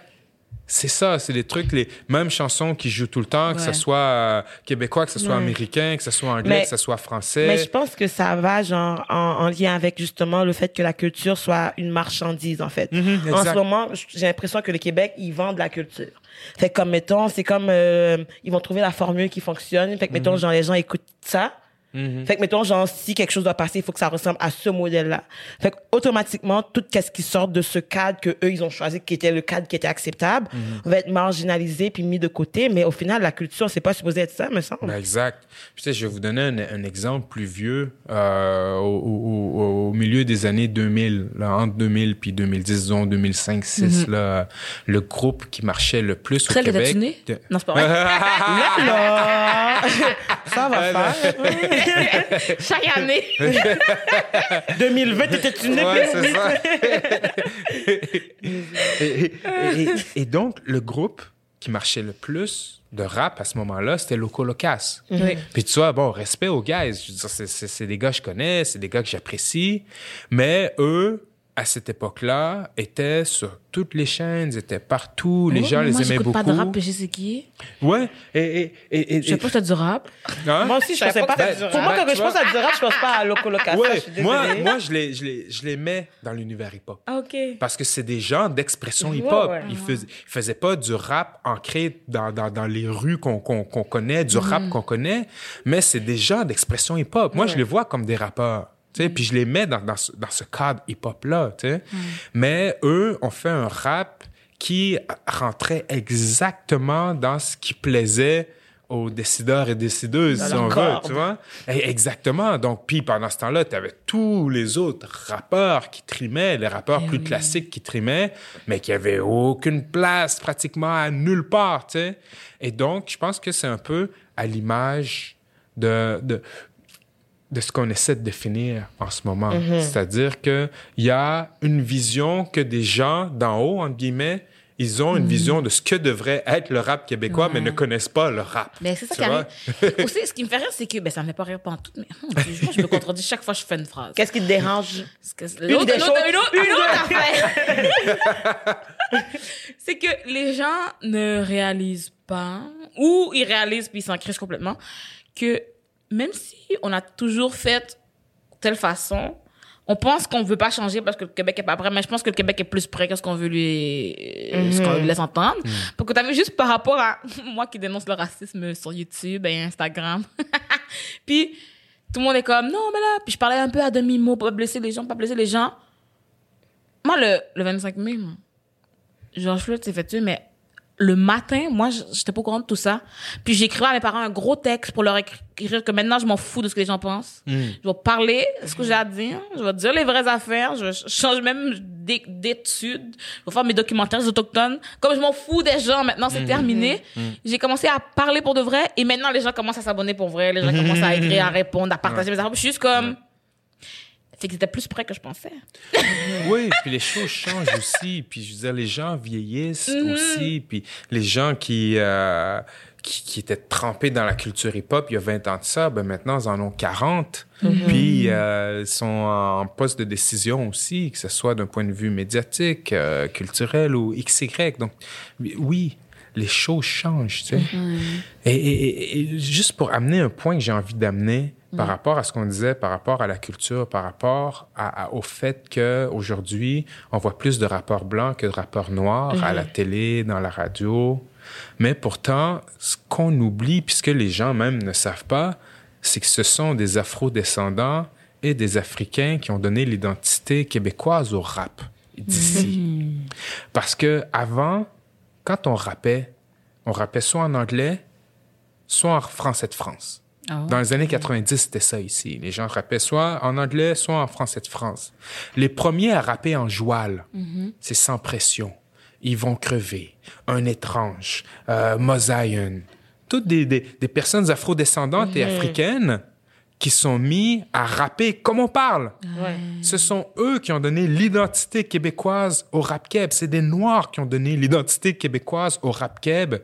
Speaker 3: c'est ça, c'est des trucs, les mêmes chansons qui jouent tout le temps, que ce soit euh, québécois, que ce soit
Speaker 2: Ouais.
Speaker 3: américain, que ce soit anglais,
Speaker 2: Mais-
Speaker 3: que ce soit français.
Speaker 2: Mais je pense que ça va genre en, en lien avec justement le fait que la culture soit une marchandise en fait.
Speaker 3: Mhm,
Speaker 2: en ce moment, j'ai l'impression que le Québec ils vendent la culture. Fait que comme mettons, c'est comme euh, ils vont trouver la formule qui fonctionne. Fait que mettons genre les gens écoutent ça.
Speaker 3: Mhm.
Speaker 2: Fait que mettons genre si quelque chose doit passer, il faut que ça ressemble à ce modèle-là. Fait que automatiquement tout ce qui sort de ce cadre que eux ils ont choisi qui était le cadre qui était acceptable
Speaker 3: Mhm.
Speaker 2: va être marginalisé puis mis de côté, mais au final la culture c'est pas supposé être ça me semble.
Speaker 3: Ben, exact. Puis, tu sais, je vais vous donner un, un exemple plus vieux. Euh, au, au- au- au milieu des années 2000, là, entre 2000 puis 2010, disons 2005, 6, là, le groupe qui marchait le plus au
Speaker 1: Celle que
Speaker 3: Québec... de-
Speaker 1: Non, c'est pas vrai.
Speaker 2: Là, là, ça va faire.
Speaker 1: Chaque année.
Speaker 2: 2020, t'étais une
Speaker 3: Ouais, c'est ça. et, et- et- et donc, le groupe qui marchait le plus de rap à ce moment-là, c'était Loco Locas.
Speaker 1: Oui.
Speaker 3: Puis tu vois, bon, respect aux guys. Je veux dire, c'est- c'est c'est des gars que je connais, c'est des gars que j'apprécie. Mais eux, à cette époque-là, étaient sur toutes les chaînes, ils étaient partout. Les gens les
Speaker 1: Moi,
Speaker 3: aimaient beaucoup.
Speaker 1: pas de rap, je sais qui.
Speaker 3: Ouais. Et, et, et, et,
Speaker 1: Je sais pas si t'as du rap.
Speaker 3: Hein?
Speaker 2: Moi aussi, je pensais pas.
Speaker 3: Ben,
Speaker 2: Pour moi,
Speaker 3: ben,
Speaker 2: quand je pense à du rap, je pense pas à Loco Locasa.
Speaker 3: Ouais,
Speaker 2: je suis
Speaker 3: moi, moi je, les, je, les, je les mets dans l'univers hip-hop.
Speaker 1: Ah, OK.
Speaker 3: Parce que c'est des gens d'expression
Speaker 2: Ouais,
Speaker 3: hip-hop.
Speaker 2: ouais.
Speaker 3: Ils, faisaient, ils faisaient pas du rap ancré dans, dans, dans les rues qu'on qu'on qu'on connaît, du rap qu'on connaît, mais c'est des gens d'expression hip-hop. Moi, je les vois comme des rappeurs. Puis je les mets dans, dans, ce, dans ce cadre hip-hop-là. tu sais. Mais eux ont fait un rap qui rentrait exactement dans ce qui plaisait aux décideurs et décideuses,
Speaker 2: Dans
Speaker 3: si on veut, tu vois. Et exactement. Donc, puis pendant ce temps-là, tu avais tous les autres rappeurs qui trimaient, les rappeurs
Speaker 1: Eh
Speaker 3: plus
Speaker 1: oui.
Speaker 3: classiques qui trimaient, mais qui avaient aucune place pratiquement à nulle part, tu sais. Et donc, je pense que c'est un peu à l'image de, de de ce qu'on essaie de définir en ce moment. C'est-à-dire qu'il y a une vision que des gens d'en haut, entre guillemets, ils ont une vision de ce que devrait être le rap québécois, mais ne connaissent pas le rap.
Speaker 1: Mais c'est ça qui. Aussi, ce qui me fait rire, c'est que, ben, ça me fait pas rire pendant tout, mais hum, je, je me contredis chaque fois que je fais une phrase.
Speaker 2: Qu'est-ce qui te dérange?
Speaker 1: Parce que l'autre-
Speaker 2: des
Speaker 1: l'autre-
Speaker 2: choses-
Speaker 1: une autre, une autre affaire. c'est que les gens ne réalisent pas, ou ils réalisent puis ils s'en crissent complètement, que même si on a toujours fait telle façon, on pense qu'on veut pas changer parce que le Québec est pas prêt, mais je pense que le Québec est plus prêt que ce qu'on veut lui, ce qu'on lui laisse entendre. Parce que t'as vu juste par rapport à moi qui dénonce le racisme sur YouTube et Instagram. puis tout le monde est comme non mais là, puis je parlais un peu à demi mot pour pas blesser les gens, pas blesser les gens. Moi le, le 25 mai, moi, Georges Floyd s'est fait tuer, mais le matin, moi, j'étais pas au courant de tout ça. Puis j'écrivais à mes parents un gros texte pour leur écrire que maintenant, je m'en fous de ce que les gens pensent. Je vais parler ce que j'ai à dire. Je vais dire les vraies affaires. Je change même d'é- d'études. Je vais faire mes documentaires autochtones. Comme je m'en fous des gens, maintenant, c'est terminé. J'ai commencé à parler pour de vrai. Et maintenant, les gens commencent à s'abonner pour vrai. Les gens commencent à écrire, à répondre, à partager mes affaires. Je suis juste comme... Fait que c'était plus près que je pensais.
Speaker 3: Oui, puis les choses changent aussi. Puis je veux dire, les gens vieillissent
Speaker 1: Mm-hmm.
Speaker 3: aussi. Puis les gens qui, euh, qui, qui étaient trempés dans la culture hip-hop il y a 20 ans de ça, ben maintenant, ils en ont 40.
Speaker 1: Mm-hmm.
Speaker 3: Puis euh, ils sont en poste de décision aussi, que ce soit d'un point de vue médiatique, euh, culturel ou XY. Donc, oui, les choses changent, tu sais.
Speaker 1: Mm-hmm.
Speaker 3: Et, et- et- et juste pour amener un point que j'ai envie d'amener par rapport à ce qu'on disait, par rapport à la culture, par rapport à- à- au fait que aujourd'hui on voit plus de rappeurs blancs que de rappeurs noirs à la télé, dans la radio. Mais pourtant, ce qu'on oublie, puisque les gens même ne savent pas, c'est que ce sont des Afro-descendants et des Africains qui ont donné l'identité québécoise au rap d'ici. Parce que avant, quand on rappait, on rappait soit en anglais, soit en français de France. Dans les années 90, c'était ça ici. Les gens rappaient soit en anglais, soit en français de France. Les premiers à rapper en joual, c'est sans pression. Ils vont crever. Un étrange, euh, Mosaïen. Toutes des, des, des personnes afrodescendantes et africaines qui sont mis à rapper comme on parle.
Speaker 2: Ouais.
Speaker 3: Ce sont eux qui ont donné l'identité québécoise au rap keb. C'est des Noirs qui ont donné l'identité québécoise au rap keb.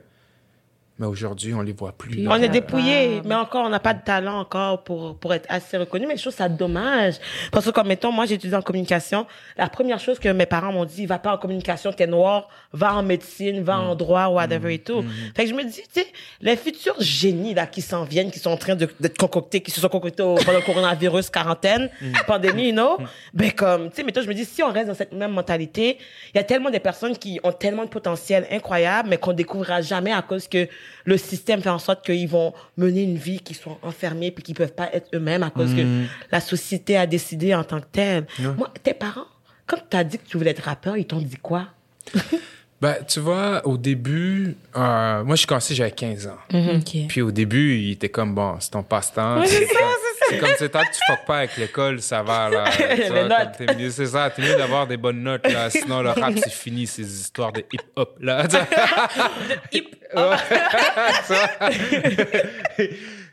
Speaker 3: Mais aujourd'hui, on les voit plus.
Speaker 2: On est dépouillé, mais encore, on n'a pas de talent encore pour, pour être assez reconnu. Mais je trouve ça dommage. Parce que, comme mettons, moi, j'ai étudié en communication. La première chose que mes parents m'ont dit, va pas en communication, t'es noir, va en médecine, va en droit, whatever et tout. Fait que je me dis, tu sais, les futurs génies, là, qui s'en viennent, qui sont en train de- d'être concoctés, qui se sont concoctés au- pendant le coronavirus, quarantaine, pandémie, you know, ben, comme, tu sais, mettons, je me dis, si on reste dans cette même mentalité, il y a tellement de personnes qui ont tellement de potentiel incroyable, mais qu'on découvrira jamais à cause que le système fait en sorte qu'ils vont mener une vie qui sont enfermés puis qui peuvent pas être eux-mêmes à cause que la société a décidé en tant que telle. Moi, tes parents, quand tu as dit que tu voulais être rappeur, ils t'ont dit quoi?
Speaker 3: Ben, tu vois, au début, euh, moi, je suis commencé, j'avais 15 ans.
Speaker 1: OK.
Speaker 3: Puis au début, il était comme, bon, c'est ton passe-temps.
Speaker 2: c'est ça,
Speaker 3: C'est comme, c'est tant que tu fuck pas avec l'école, ça va, là. C'est ça, t'es mieux d'avoir des bonnes notes, là. Sinon, le rap, c'est fini, ces histoires de hip-hop, là.
Speaker 1: Hip.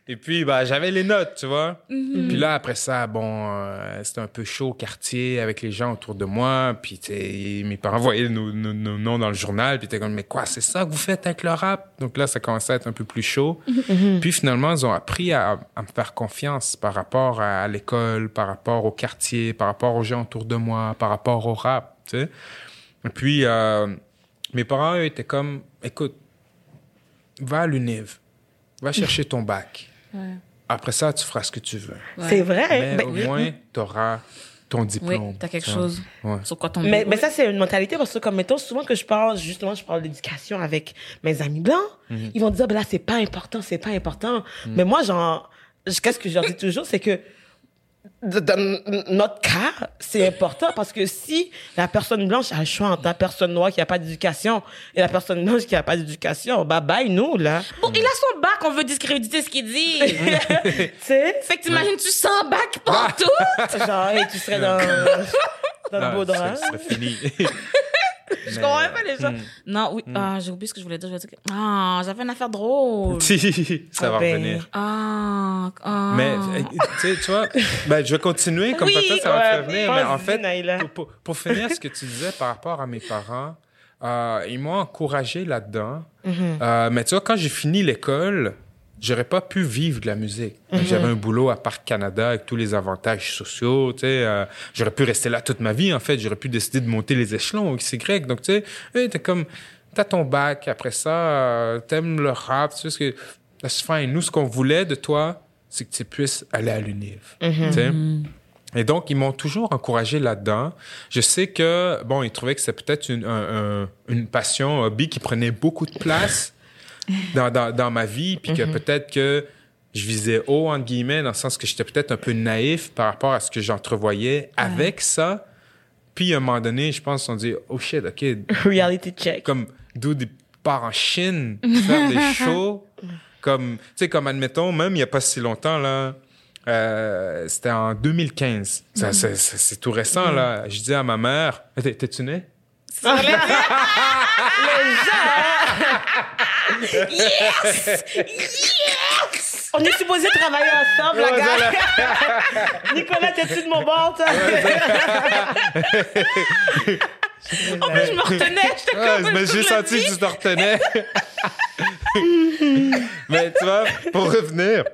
Speaker 3: Et puis, bah, j'avais les notes, tu vois. Puis là, après ça, bon, euh, c'était un peu chaud au quartier avec les gens autour de moi. Puis, tu sais, mes parents voyaient nos, nos- nos noms dans le journal. Puis, t'es comme, mais quoi, c'est ça que vous faites avec le rap? Donc là, ça commençait à être un peu plus chaud. Puis finalement, ils ont appris à, à me faire confiance par rapport à, à l'école, par rapport au quartier, par rapport aux gens autour de moi, par rapport au rap, tu sais. Et puis, euh, mes parents, eux, étaient comme, écoute, va à l'UNIV, va chercher ton bac. Après ça, tu feras ce que tu veux.
Speaker 2: C'est vrai.
Speaker 3: Mais
Speaker 2: Ben,
Speaker 3: au moins, tu auras ton
Speaker 1: Oui,
Speaker 3: diplôme.
Speaker 1: t'as quelque chose.
Speaker 3: Ouais.
Speaker 1: Sur quoi ton
Speaker 2: Mais, mais ça, c'est une mentalité parce que, comme mettons, souvent que je parle, justement, je parle d'éducation avec mes amis blancs, ils vont dire, ben là, c'est pas important, c'est pas important. Mais moi, genre, je- qu'est-ce que je leur dis toujours, c'est que dans notre cas, c'est important parce que si la personne blanche a le choix entre la personne noire qui a pas d'éducation et la personne blanche qui a pas d'éducation, bah bye nous là.
Speaker 1: Bon, il a son bac, on veut discréditer ce qu'il dit.
Speaker 2: tu sais,
Speaker 1: fait que t'imagines-tu sans bac partout?
Speaker 2: genre hey, tu serais dans dans le
Speaker 3: Ah,
Speaker 2: beau drap.
Speaker 3: serait fini.
Speaker 1: je
Speaker 3: Mais,
Speaker 1: comprends même pas les gens.
Speaker 3: hmm.
Speaker 1: Non, oui. Ah, j'ai oublié ce que je voulais dire. Je voulais dire que... Ah, j'avais une affaire drôle.
Speaker 3: Si, ça
Speaker 2: Ah
Speaker 3: va
Speaker 2: ben.
Speaker 3: revenir.
Speaker 1: Ah, ah.
Speaker 3: Mais, euh, tu sais, tu vois, ben, je vais continuer, comme
Speaker 1: Oui,
Speaker 3: peut-être ça va
Speaker 2: ouais,
Speaker 3: te revenir. Mais en fait,
Speaker 2: Naïla.
Speaker 3: pour, pour, pour finir ce que tu disais par rapport à mes parents, euh, ils m'ont encouragé là-dedans.
Speaker 2: Mm-hmm.
Speaker 3: Euh, mais tu vois, quand j'ai fini l'école, j'aurais pas pu vivre de la musique.
Speaker 2: Mm-hmm.
Speaker 3: J'avais un boulot à Parc Canada avec tous les avantages sociaux, tu sais. euh, j'aurais pu rester là toute ma vie, en fait. J'aurais pu décider de monter les échelons au XY. Donc, tu sais, t'es comme, t'as ton bac, après ça, euh, t'aimes le rap, tu sais ce que... That's fine. Nous, ce qu'on voulait de toi, c'est que tu puisses aller à l'UNIV. tu sais. Et donc, ils m'ont toujours encouragé là-dedans. Je sais que, bon, ils trouvaient que c'était peut-être une, un- un- une passion, un hobby qui prenait beaucoup de place dans, dans, dans ma vie, puis que peut-être que je visais haut, entre guillemets, dans le sens que j'étais peut-être un peu naïf par rapport à ce que j'entrevoyais avec ça. Puis, à un moment donné, je pense qu'on dit, oh shit, OK,
Speaker 2: Reality check.
Speaker 3: comme dude il part en Chine faire des shows. Comme tu sais comme admettons même il y a pas si longtemps là euh, c'était en 2015 Ça, c'est- tout récent là. Je dis à ma mère T'es- t'es-tu né?
Speaker 2: On est supposé travailler ensemble, la gars. Nicolas, t'es-tu de mon bord, toi?
Speaker 1: En plus, je me retenais. J'étais
Speaker 3: Ouais,
Speaker 1: comme...
Speaker 3: mais j'ai senti que tu te retenais mais tu vois pour revenir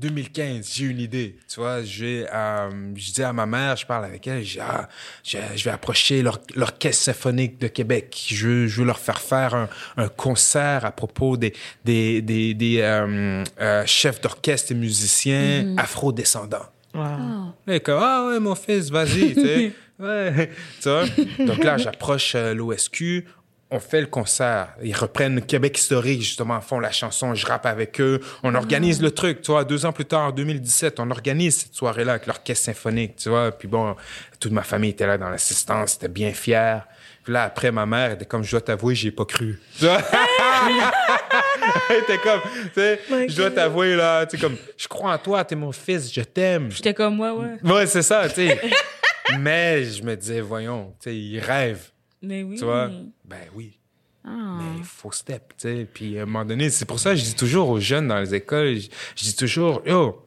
Speaker 3: 2015, j'ai une idée. Tu vois, j'ai, euh, je dis à ma mère, je parle avec elle, je dis, ah, je, je vais approcher l'or- l'Orchestre symphonique de Québec. Je, veux- je veux leur faire faire un, un concert à propos des, des, des, des euh, euh, chefs d'orchestre et musiciens afro-descendants.
Speaker 2: Wow.
Speaker 3: Il est comme, ah ouais, mon fils, vas-y, tu sais. Ouais. Tu vois? Donc là, j'approche euh, l'OSQ, on fait le concert. Ils reprennent Québec historique, justement, font la chanson, je rappe avec eux. On organise le truc, tu vois. Deux ans plus tard, en 2017, on organise cette soirée-là avec l'orchestre symphonique, tu vois. Puis bon, toute ma famille était là dans l'assistance, c'était bien fier. Puis là, après, ma mère était comme, je dois t'avouer, j'y ai pas cru. Tu vois? Elle était comme, tu sais, je dois t'avouer, là, tu sais, comme, je crois en toi, t'es mon fils, je t'aime.
Speaker 1: J'étais comme, ouais, ouais.
Speaker 3: Ouais, c'est ça, tu sais. Mais je me disais, voyons, tu sais, il rêve,
Speaker 1: Mais oui.
Speaker 3: tu vois? Ben oui,
Speaker 1: Ah.
Speaker 3: mais il faut step, tu sais. Puis à un moment donné, c'est pour ça que je dis toujours aux jeunes dans les écoles, je, je dis toujours, yo,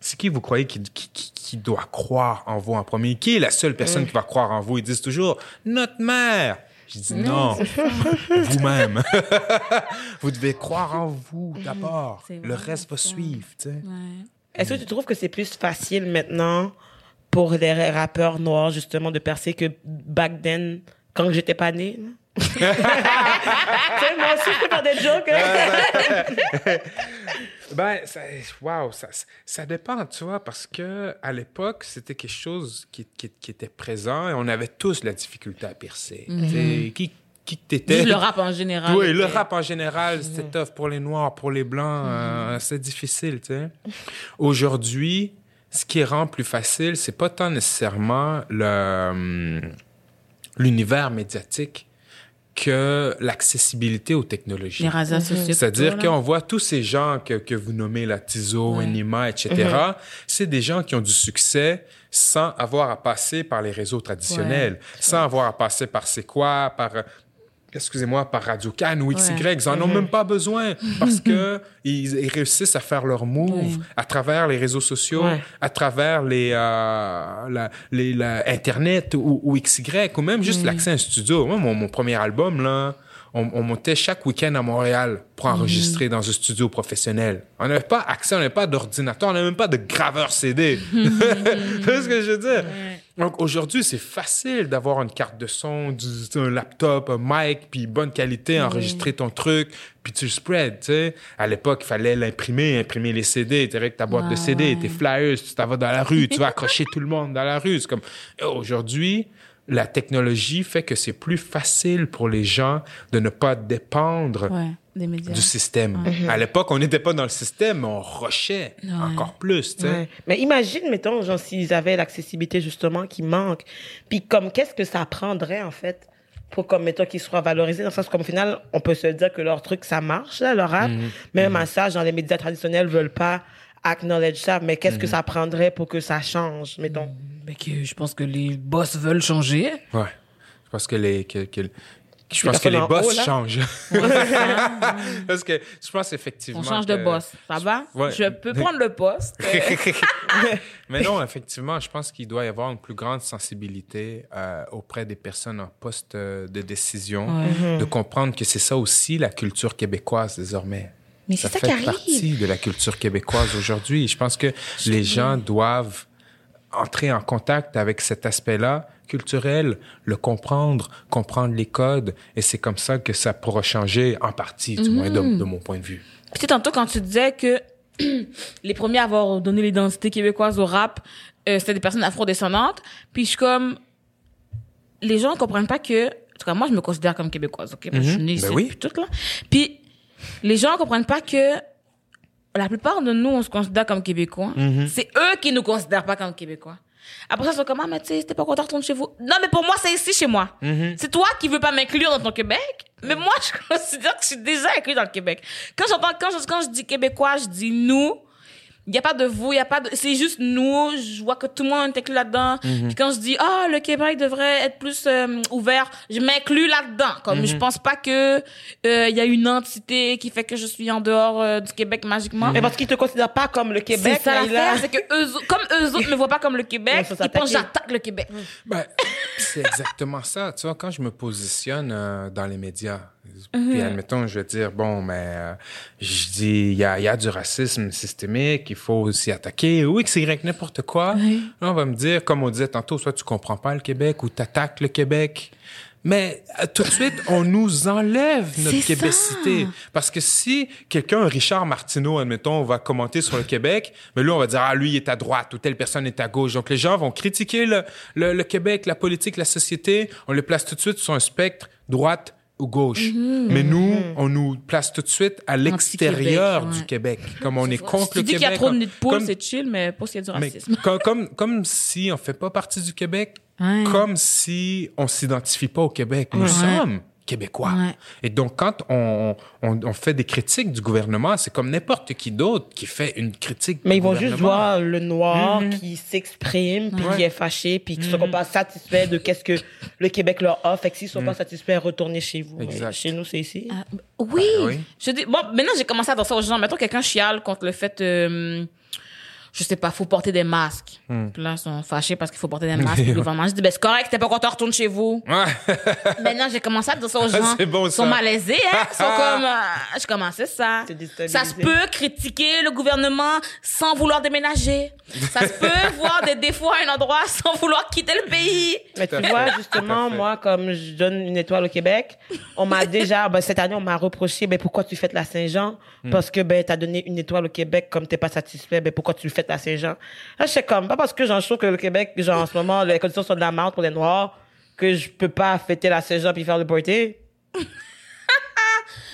Speaker 3: c'est qui vous croyez qui, qui, qui- qui doit croire en vous en premier? Qui est la seule personne qui va croire en vous? Ils disent toujours, notre mère. Je dis non, vous-même. vous devez croire en vous d'abord. Le reste va
Speaker 1: ça.
Speaker 3: suivre, tu sais.
Speaker 1: Ouais.
Speaker 2: Est-ce que tu trouves que c'est plus facile maintenant pour les rappeurs noirs, justement, de percer que back then, quand j'étais pas née? tu sais, moi aussi, je peux faire des jokes. hein?
Speaker 3: Ben, ça, wow, ça, ça dépend, tu vois, parce que à l'époque, c'était quelque chose qui, qui, qui était présent et on avait tous la difficulté à percer. Sais, Qui, qui que t'étais?
Speaker 1: Le rap en général.
Speaker 3: Oui, le rap en général, c'était tough pour les Noirs, pour les Blancs, euh, c'est difficile, tu sais. Aujourd'hui, ce qui rend plus facile, c'est pas tant nécessairement le, hum, l'univers médiatique que l'accessibilité aux technologies.
Speaker 1: Les réseaux sociaux.
Speaker 3: C'est-à-dire qu'on voit tous ces gens que, que vous nommez la Tizo,
Speaker 1: Ouais.
Speaker 3: Enima, etc. C'est des gens qui ont du succès sans avoir à passer par les réseaux traditionnels, sans avoir à passer par C'est quoi, par, excusez-moi, par Radio Cannes ou XY.
Speaker 1: Ouais.
Speaker 3: Ils en ont même pas besoin parce que ils, réussissent à faire leur move
Speaker 1: Ouais.
Speaker 3: à travers les réseaux sociaux,
Speaker 2: Ouais.
Speaker 3: à travers les, euh, la, les, la Internet ou, ou XY, ou même juste l'accès à un studio. Moi, mon, mon premier album, là, on, on montait chaque week-end à Montréal pour enregistrer dans un studio professionnel. On n'avait pas accès, on n'avait pas d'ordinateur, on n'avait même pas de graveur CD. tu vois ce que je veux dire? Donc aujourd'hui, c'est facile d'avoir une carte de son, du, un laptop, un mic, puis bonne qualité, enregistrer ton truc, puis tu le spread, tu sais. À l'époque, il fallait l'imprimer, imprimer les CD, tu avec ta boîte de CD,
Speaker 1: ouais.
Speaker 3: tes flyers, tu t'en vas dans la rue, tu vas accrocher tout le monde dans la rue. C'est comme, aujourd'hui, la technologie fait que c'est plus facile pour les gens de ne pas dépendre
Speaker 1: Ouais, des médias.
Speaker 3: du système. À l'époque, on n'était pas dans le système, mais on rushait encore plus, tu sais.
Speaker 2: Ouais. Mais imagine, mettons, genre, s'ils avaient l'accessibilité, justement, qui manque. Puis, comme, qu'est-ce que ça prendrait, en fait, pour, comme, mettons, qu'ils soient valorisés, dans le sens comme, au final, on peut se dire que leur truc, ça marche, là, leur rap. Même à ça, genre, les médias traditionnels veulent pas acknowledge ça, mais qu'est-ce que ça prendrait pour que ça change, mettons?
Speaker 1: Mais que je pense que les boss veulent changer.
Speaker 3: Ouais. pense que les, que, que- je pense que les boss
Speaker 2: haut,
Speaker 3: changent. Parce que je pense effectivement.
Speaker 1: On change de boss. Ça va?
Speaker 3: Ouais.
Speaker 1: Je peux prendre le poste.
Speaker 3: Mais non, effectivement, je pense qu'il doit y avoir une plus grande sensibilité euh, auprès des personnes en poste euh, de décision, de comprendre que c'est ça aussi la culture québécoise désormais.
Speaker 1: Mais c'est ça
Speaker 3: fait
Speaker 1: qui
Speaker 3: partie de la culture québécoise aujourd'hui. Je pense que les gens doivent entrer en contact avec cet aspect-là culturel, le comprendre, comprendre les codes, et c'est comme ça que ça pourra changer en partie, du moins de, de mon point de vue.
Speaker 1: Puis tantôt, quand tu disais que les premiers à avoir donné l'identité québécoise au rap, euh, c'était des personnes afro-descendantes. Puis je suis comme... Les gens ne comprennent pas que... En tout cas, moi, je me considère comme québécoise, OK? Parce que Je suis née
Speaker 3: Ben
Speaker 1: ici,
Speaker 3: oui.
Speaker 1: puis tout, là. Puis les gens ne comprennent pas que la plupart de nous, on se considère comme québécois. C'est eux qui nous considèrent pas comme québécois. Après ça, ils sont comme, ah, mais tu sais, t'es pas content, retourne chez vous. Non, mais pour moi, c'est ici, chez moi. C'est toi qui veux pas m'inclure dans ton Québec. Mais moi, je considère que je suis déjà inclus dans le Québec. Quand j'entends, quand je, quand je dis québécois, je dis nous. Il n'y a pas de vous, il y a pas de, c'est juste nous. Je vois que tout le monde est inclus là-dedans. Puis quand je dis, ah, le Québec devrait être plus euh, ouvert, je m'inclus là-dedans. Comme je pense pas que euh, il y a une entité qui fait que je suis en dehors euh, du Québec magiquement.
Speaker 2: Mais parce qu'ils te considèrent pas comme le Québec.
Speaker 1: C'est ça l'affaire, c'est que eux, autres- comme eux autres me voient pas comme le Québec, ils pensent que j'attaque le Québec.
Speaker 3: Ben, c'est exactement ça. Tu vois, quand je me positionne euh, dans les médias. Puis admettons, je vais dire, bon, mais euh, je dis, il y a, y a du racisme systémique, il faut s'y attaquer, ou X, Y, n'importe quoi. Là, on va me dire, comme on disait tantôt, soit tu comprends pas le Québec ou tu attaques le Québec. Mais euh, tout de suite, on nous enlève notre
Speaker 1: C'est ça.
Speaker 3: québécité. Parce que si quelqu'un, Richard Martineau, admettons, va commenter sur le Québec, mais là, on va dire, ah, lui, il est à droite ou telle personne est à gauche. Donc, les gens vont critiquer le, le, le Québec, la politique, la société. On les place tout de suite sur un spectre droite ou gauche.
Speaker 1: Mhm.
Speaker 3: Mais nous, on nous place tout de suite à l'extérieur du
Speaker 1: ouais.
Speaker 3: Québec. Comme on est contre
Speaker 1: tu
Speaker 3: le
Speaker 1: dis
Speaker 3: Québec.
Speaker 1: qu'il y a trop de nids de poule,
Speaker 3: comme-
Speaker 1: c'est chill, mais pas s'il y a du racisme.
Speaker 3: comme, comme, comme si on fait pas partie du Québec,
Speaker 1: Ouais.
Speaker 3: comme si on s'identifie pas au Québec. Nous
Speaker 1: Ouais.
Speaker 3: sommes québécois.
Speaker 1: Ouais.
Speaker 3: Et donc, quand on, on, on fait des critiques du gouvernement, c'est comme n'importe qui d'autre qui fait une critique
Speaker 2: Mais
Speaker 3: du
Speaker 2: ils vont juste voir le noir qui s'exprime, puis qui est fâché, puis qui ne sont pas satisfaits de qu'est-ce que le Québec leur offre. Fait que s'ils sont pas satisfaits, retournez chez vous.
Speaker 3: Exact.
Speaker 2: Mais Chez nous, c'est ici.
Speaker 1: Ah, oui.
Speaker 3: oui.
Speaker 1: Je dis, bon, maintenant, j'ai commencé à dire ça aux gens. Mettons, quelqu'un chiale contre le fait, euh, je sais pas, faut porter des masques. Puis là, ils sont fâchés parce qu'il faut porter des masques. Le gouvernement, je dis, ben, c'est correct, t'es pas content, retourne chez vous.
Speaker 3: Ouais.
Speaker 1: Maintenant, j'ai commencé à dire ça aux gens.
Speaker 3: C'est bon,
Speaker 1: Ils sont malaisés, hein. Ils sont comme, euh, je commençais ça. Ça se peut critiquer le gouvernement sans vouloir déménager. Ça se peut voir des défauts à un endroit sans vouloir quitter le pays.
Speaker 2: Mais tu vois, justement, moi, comme je donne une étoile au Québec, on m'a déjà, ben, cette année, on m'a reproché, ben, pourquoi tu fêtes la Saint-Jean? Parce que, ben, t'as donné une étoile au Québec, comme t'es pas satisfait, ben, pourquoi tu le fêtes la Saint-Jean? Là, je sais comme, pas parce que j'en trouve que le Québec, genre, en ce moment, les conditions sont de la merde pour les Noirs, que je peux pas fêter la Saint-Jean puis faire le party.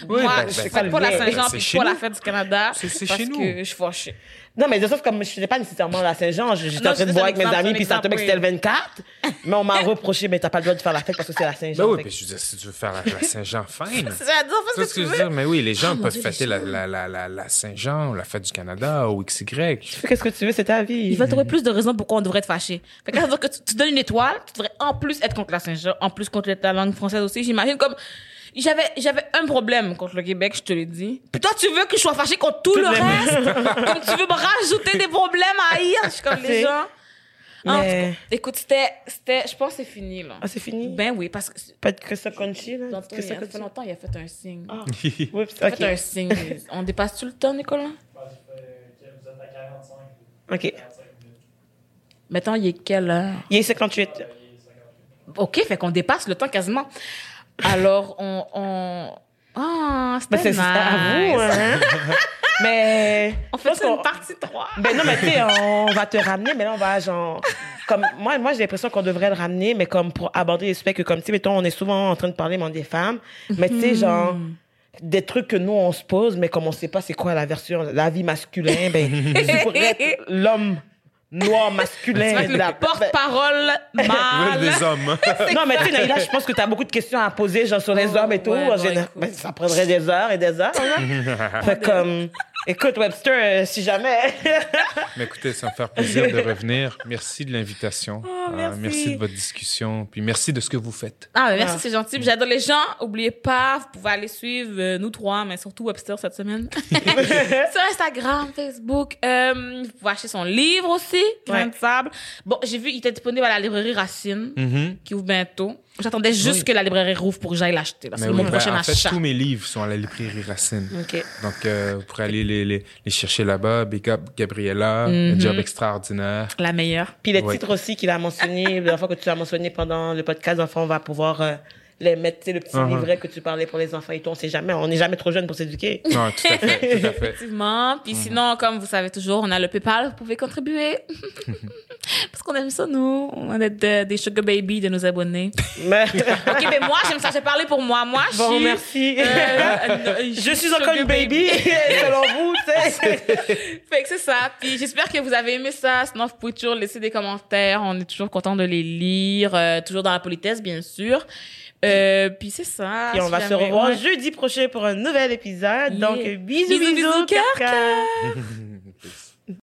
Speaker 3: Oui,
Speaker 1: Moi,
Speaker 3: ben,
Speaker 1: je
Speaker 3: ben,
Speaker 1: fais pas la
Speaker 2: ben,
Speaker 1: Saint-Jean puis pas la fête du Canada.
Speaker 3: C'est-
Speaker 1: parce
Speaker 3: chez nous.
Speaker 1: que je suis fâchée.
Speaker 2: Non, mais de ça, c'est comme, je faisais pas nécessairement la Saint-Jean, je- j'étais en train de boire avec mes amis, puis ça tombait que c'était le 24. Mais on m'a reproché, mais t'as pas le droit de faire la fête parce que c'est la Saint-Jean.
Speaker 3: Ben oui, puis je dire, si tu veux faire la, la Saint-Jean fine.
Speaker 1: C'est à dire, fais
Speaker 3: C'est
Speaker 1: ce
Speaker 3: ce
Speaker 1: que
Speaker 3: que
Speaker 1: tu
Speaker 3: je veux
Speaker 1: veux.
Speaker 3: dire. Mais oui, les gens
Speaker 1: Ah, mon
Speaker 3: peuvent fêter la, la, la, la, la Saint-Jean la fête du Canada ou XY.
Speaker 2: Fais Qu'est-ce que tu veux, c'est ta vie.
Speaker 1: Il va trouver plus de raisons pourquoi on devrait être fâché. Fait que ça que tu, tu donnes une étoile, tu devrais en plus être contre la Saint-Jean, en plus contre la langue française aussi. J'imagine comme j'avais j'avais un problème contre le Québec, je te l'ai dit. Puis toi tu veux que je sois fâché contre tout, le reste, comme tu veux me rajouter des problèmes à haïr? Je suis comme les gens. En tout
Speaker 2: Mais-
Speaker 1: cas, écoute, c'était c'était je pense que c'est fini là.
Speaker 2: Ah, c'est fini?
Speaker 1: Ben oui, parce que
Speaker 2: Pas de Christophe Conchi, là?
Speaker 1: il y a fait longtemps, il a fait un signe.
Speaker 2: Ah, oups,
Speaker 1: Il a fait un signe. On dépasse tout le temps, Nicolas?
Speaker 2: Ok.
Speaker 1: Mettons, il est quelle heure?
Speaker 2: Il est 58.
Speaker 1: OK, fait qu'on dépasse le temps quasiment. Alors, on... on... Ah,
Speaker 2: Ben,
Speaker 1: c'était
Speaker 2: c'est
Speaker 1: nice.
Speaker 2: à vous, hein? mais.
Speaker 1: On fait ça
Speaker 2: qu'on-
Speaker 1: une partie 3.
Speaker 2: Ben non, mais tu sais, on va te ramener, mais là, on va genre. Comme, moi, moi j'ai l'impression qu'on devrait le ramener, mais comme pour aborder les sujets que, comme, tu sais, mettons, on est souvent en train de parler, mais des femmes. Mais tu sais, genre, des trucs que nous, on se pose, mais comme on sait pas c'est quoi la version, la vie masculin, ben, être l'homme noir masculin. de
Speaker 1: le
Speaker 2: la-
Speaker 1: porte-parole
Speaker 3: Veulent
Speaker 1: mâle.
Speaker 3: des hommes.
Speaker 2: Non, mais tu sais, Naïla, je pense que tu as beaucoup de questions à poser, genre sur les
Speaker 1: Oh,
Speaker 2: hommes et tout.
Speaker 1: ouais,
Speaker 2: En
Speaker 1: bon,
Speaker 2: général,
Speaker 1: écoute.
Speaker 2: ben, ça prendrait des heures et des heures. Fait comme. Écoute, Webster, euh, si jamais.
Speaker 3: Mais écoutez, ça me fait plaisir de revenir. Merci de l'invitation.
Speaker 1: Oh,
Speaker 3: Euh,
Speaker 1: merci.
Speaker 3: de votre discussion. Puis merci de ce que vous faites.
Speaker 1: Ah, ben, merci,
Speaker 2: Ah.
Speaker 1: c'est gentil. Puis J'adore les gens. Oubliez pas, vous pouvez aller suivre euh, nous trois, mais surtout Webster cette semaine. Sur Instagram, Facebook. Euh, vous pouvez acheter son livre aussi, Grain
Speaker 2: Ouais.
Speaker 1: de sable. Bon, j'ai vu, il était disponible à la librairie Racine,
Speaker 3: Mhm.
Speaker 1: qui ouvre bientôt. J'attendais juste
Speaker 3: Oui.
Speaker 1: que la librairie rouvre pour que j'aille l'acheter. là. C'est
Speaker 3: Mais
Speaker 1: mon
Speaker 3: oui, ben,
Speaker 1: prochain
Speaker 3: en fait,
Speaker 1: achat.
Speaker 3: tous mes livres sont à la librairie Racine. Donc, euh, vous pourrez aller les, les, les chercher là-bas. Big up Gabriella, un job extraordinaire.
Speaker 1: La meilleure.
Speaker 2: Puis les
Speaker 3: Ouais.
Speaker 2: titres aussi qu'il a mentionné, la fois que tu as mentionné pendant le podcast, enfin, on va pouvoir euh, les mettre, tu sais, le petit
Speaker 3: Uh-huh.
Speaker 2: livret que tu parlais pour les enfants et tout. On sait jamais, on n'est jamais trop jeune pour s'éduquer.
Speaker 3: Non, tout à fait, tout à fait.
Speaker 1: Effectivement. Puis
Speaker 3: Mhm.
Speaker 1: sinon, comme vous savez toujours, on a le PayPal, vous pouvez contribuer. Parce qu'on aime ça, nous. On est de- des sugar baby de nos abonnés.
Speaker 2: Mais,
Speaker 1: OK, mais moi, j'aime ça. J'ai parlé pour moi. Moi, je
Speaker 2: bon,
Speaker 1: suis...
Speaker 2: merci.
Speaker 1: euh, euh,
Speaker 2: je suis encore une baby, selon vous, tu sais.
Speaker 1: Fait que c'est ça. Puis j'espère que vous avez aimé ça. Sinon, vous pouvez toujours laisser des commentaires. On est toujours content de les lire. euh, toujours dans la politesse, bien sûr. Euh, puis c'est ça.
Speaker 2: Et on
Speaker 1: Si
Speaker 2: va se revoir
Speaker 1: ouais.
Speaker 2: jeudi prochain pour un nouvel épisode.
Speaker 1: Yeah.
Speaker 2: Donc, bisous,
Speaker 1: Bisous,
Speaker 2: bisous,
Speaker 1: bisous,
Speaker 2: cœur,
Speaker 1: cœur,
Speaker 2: cœur.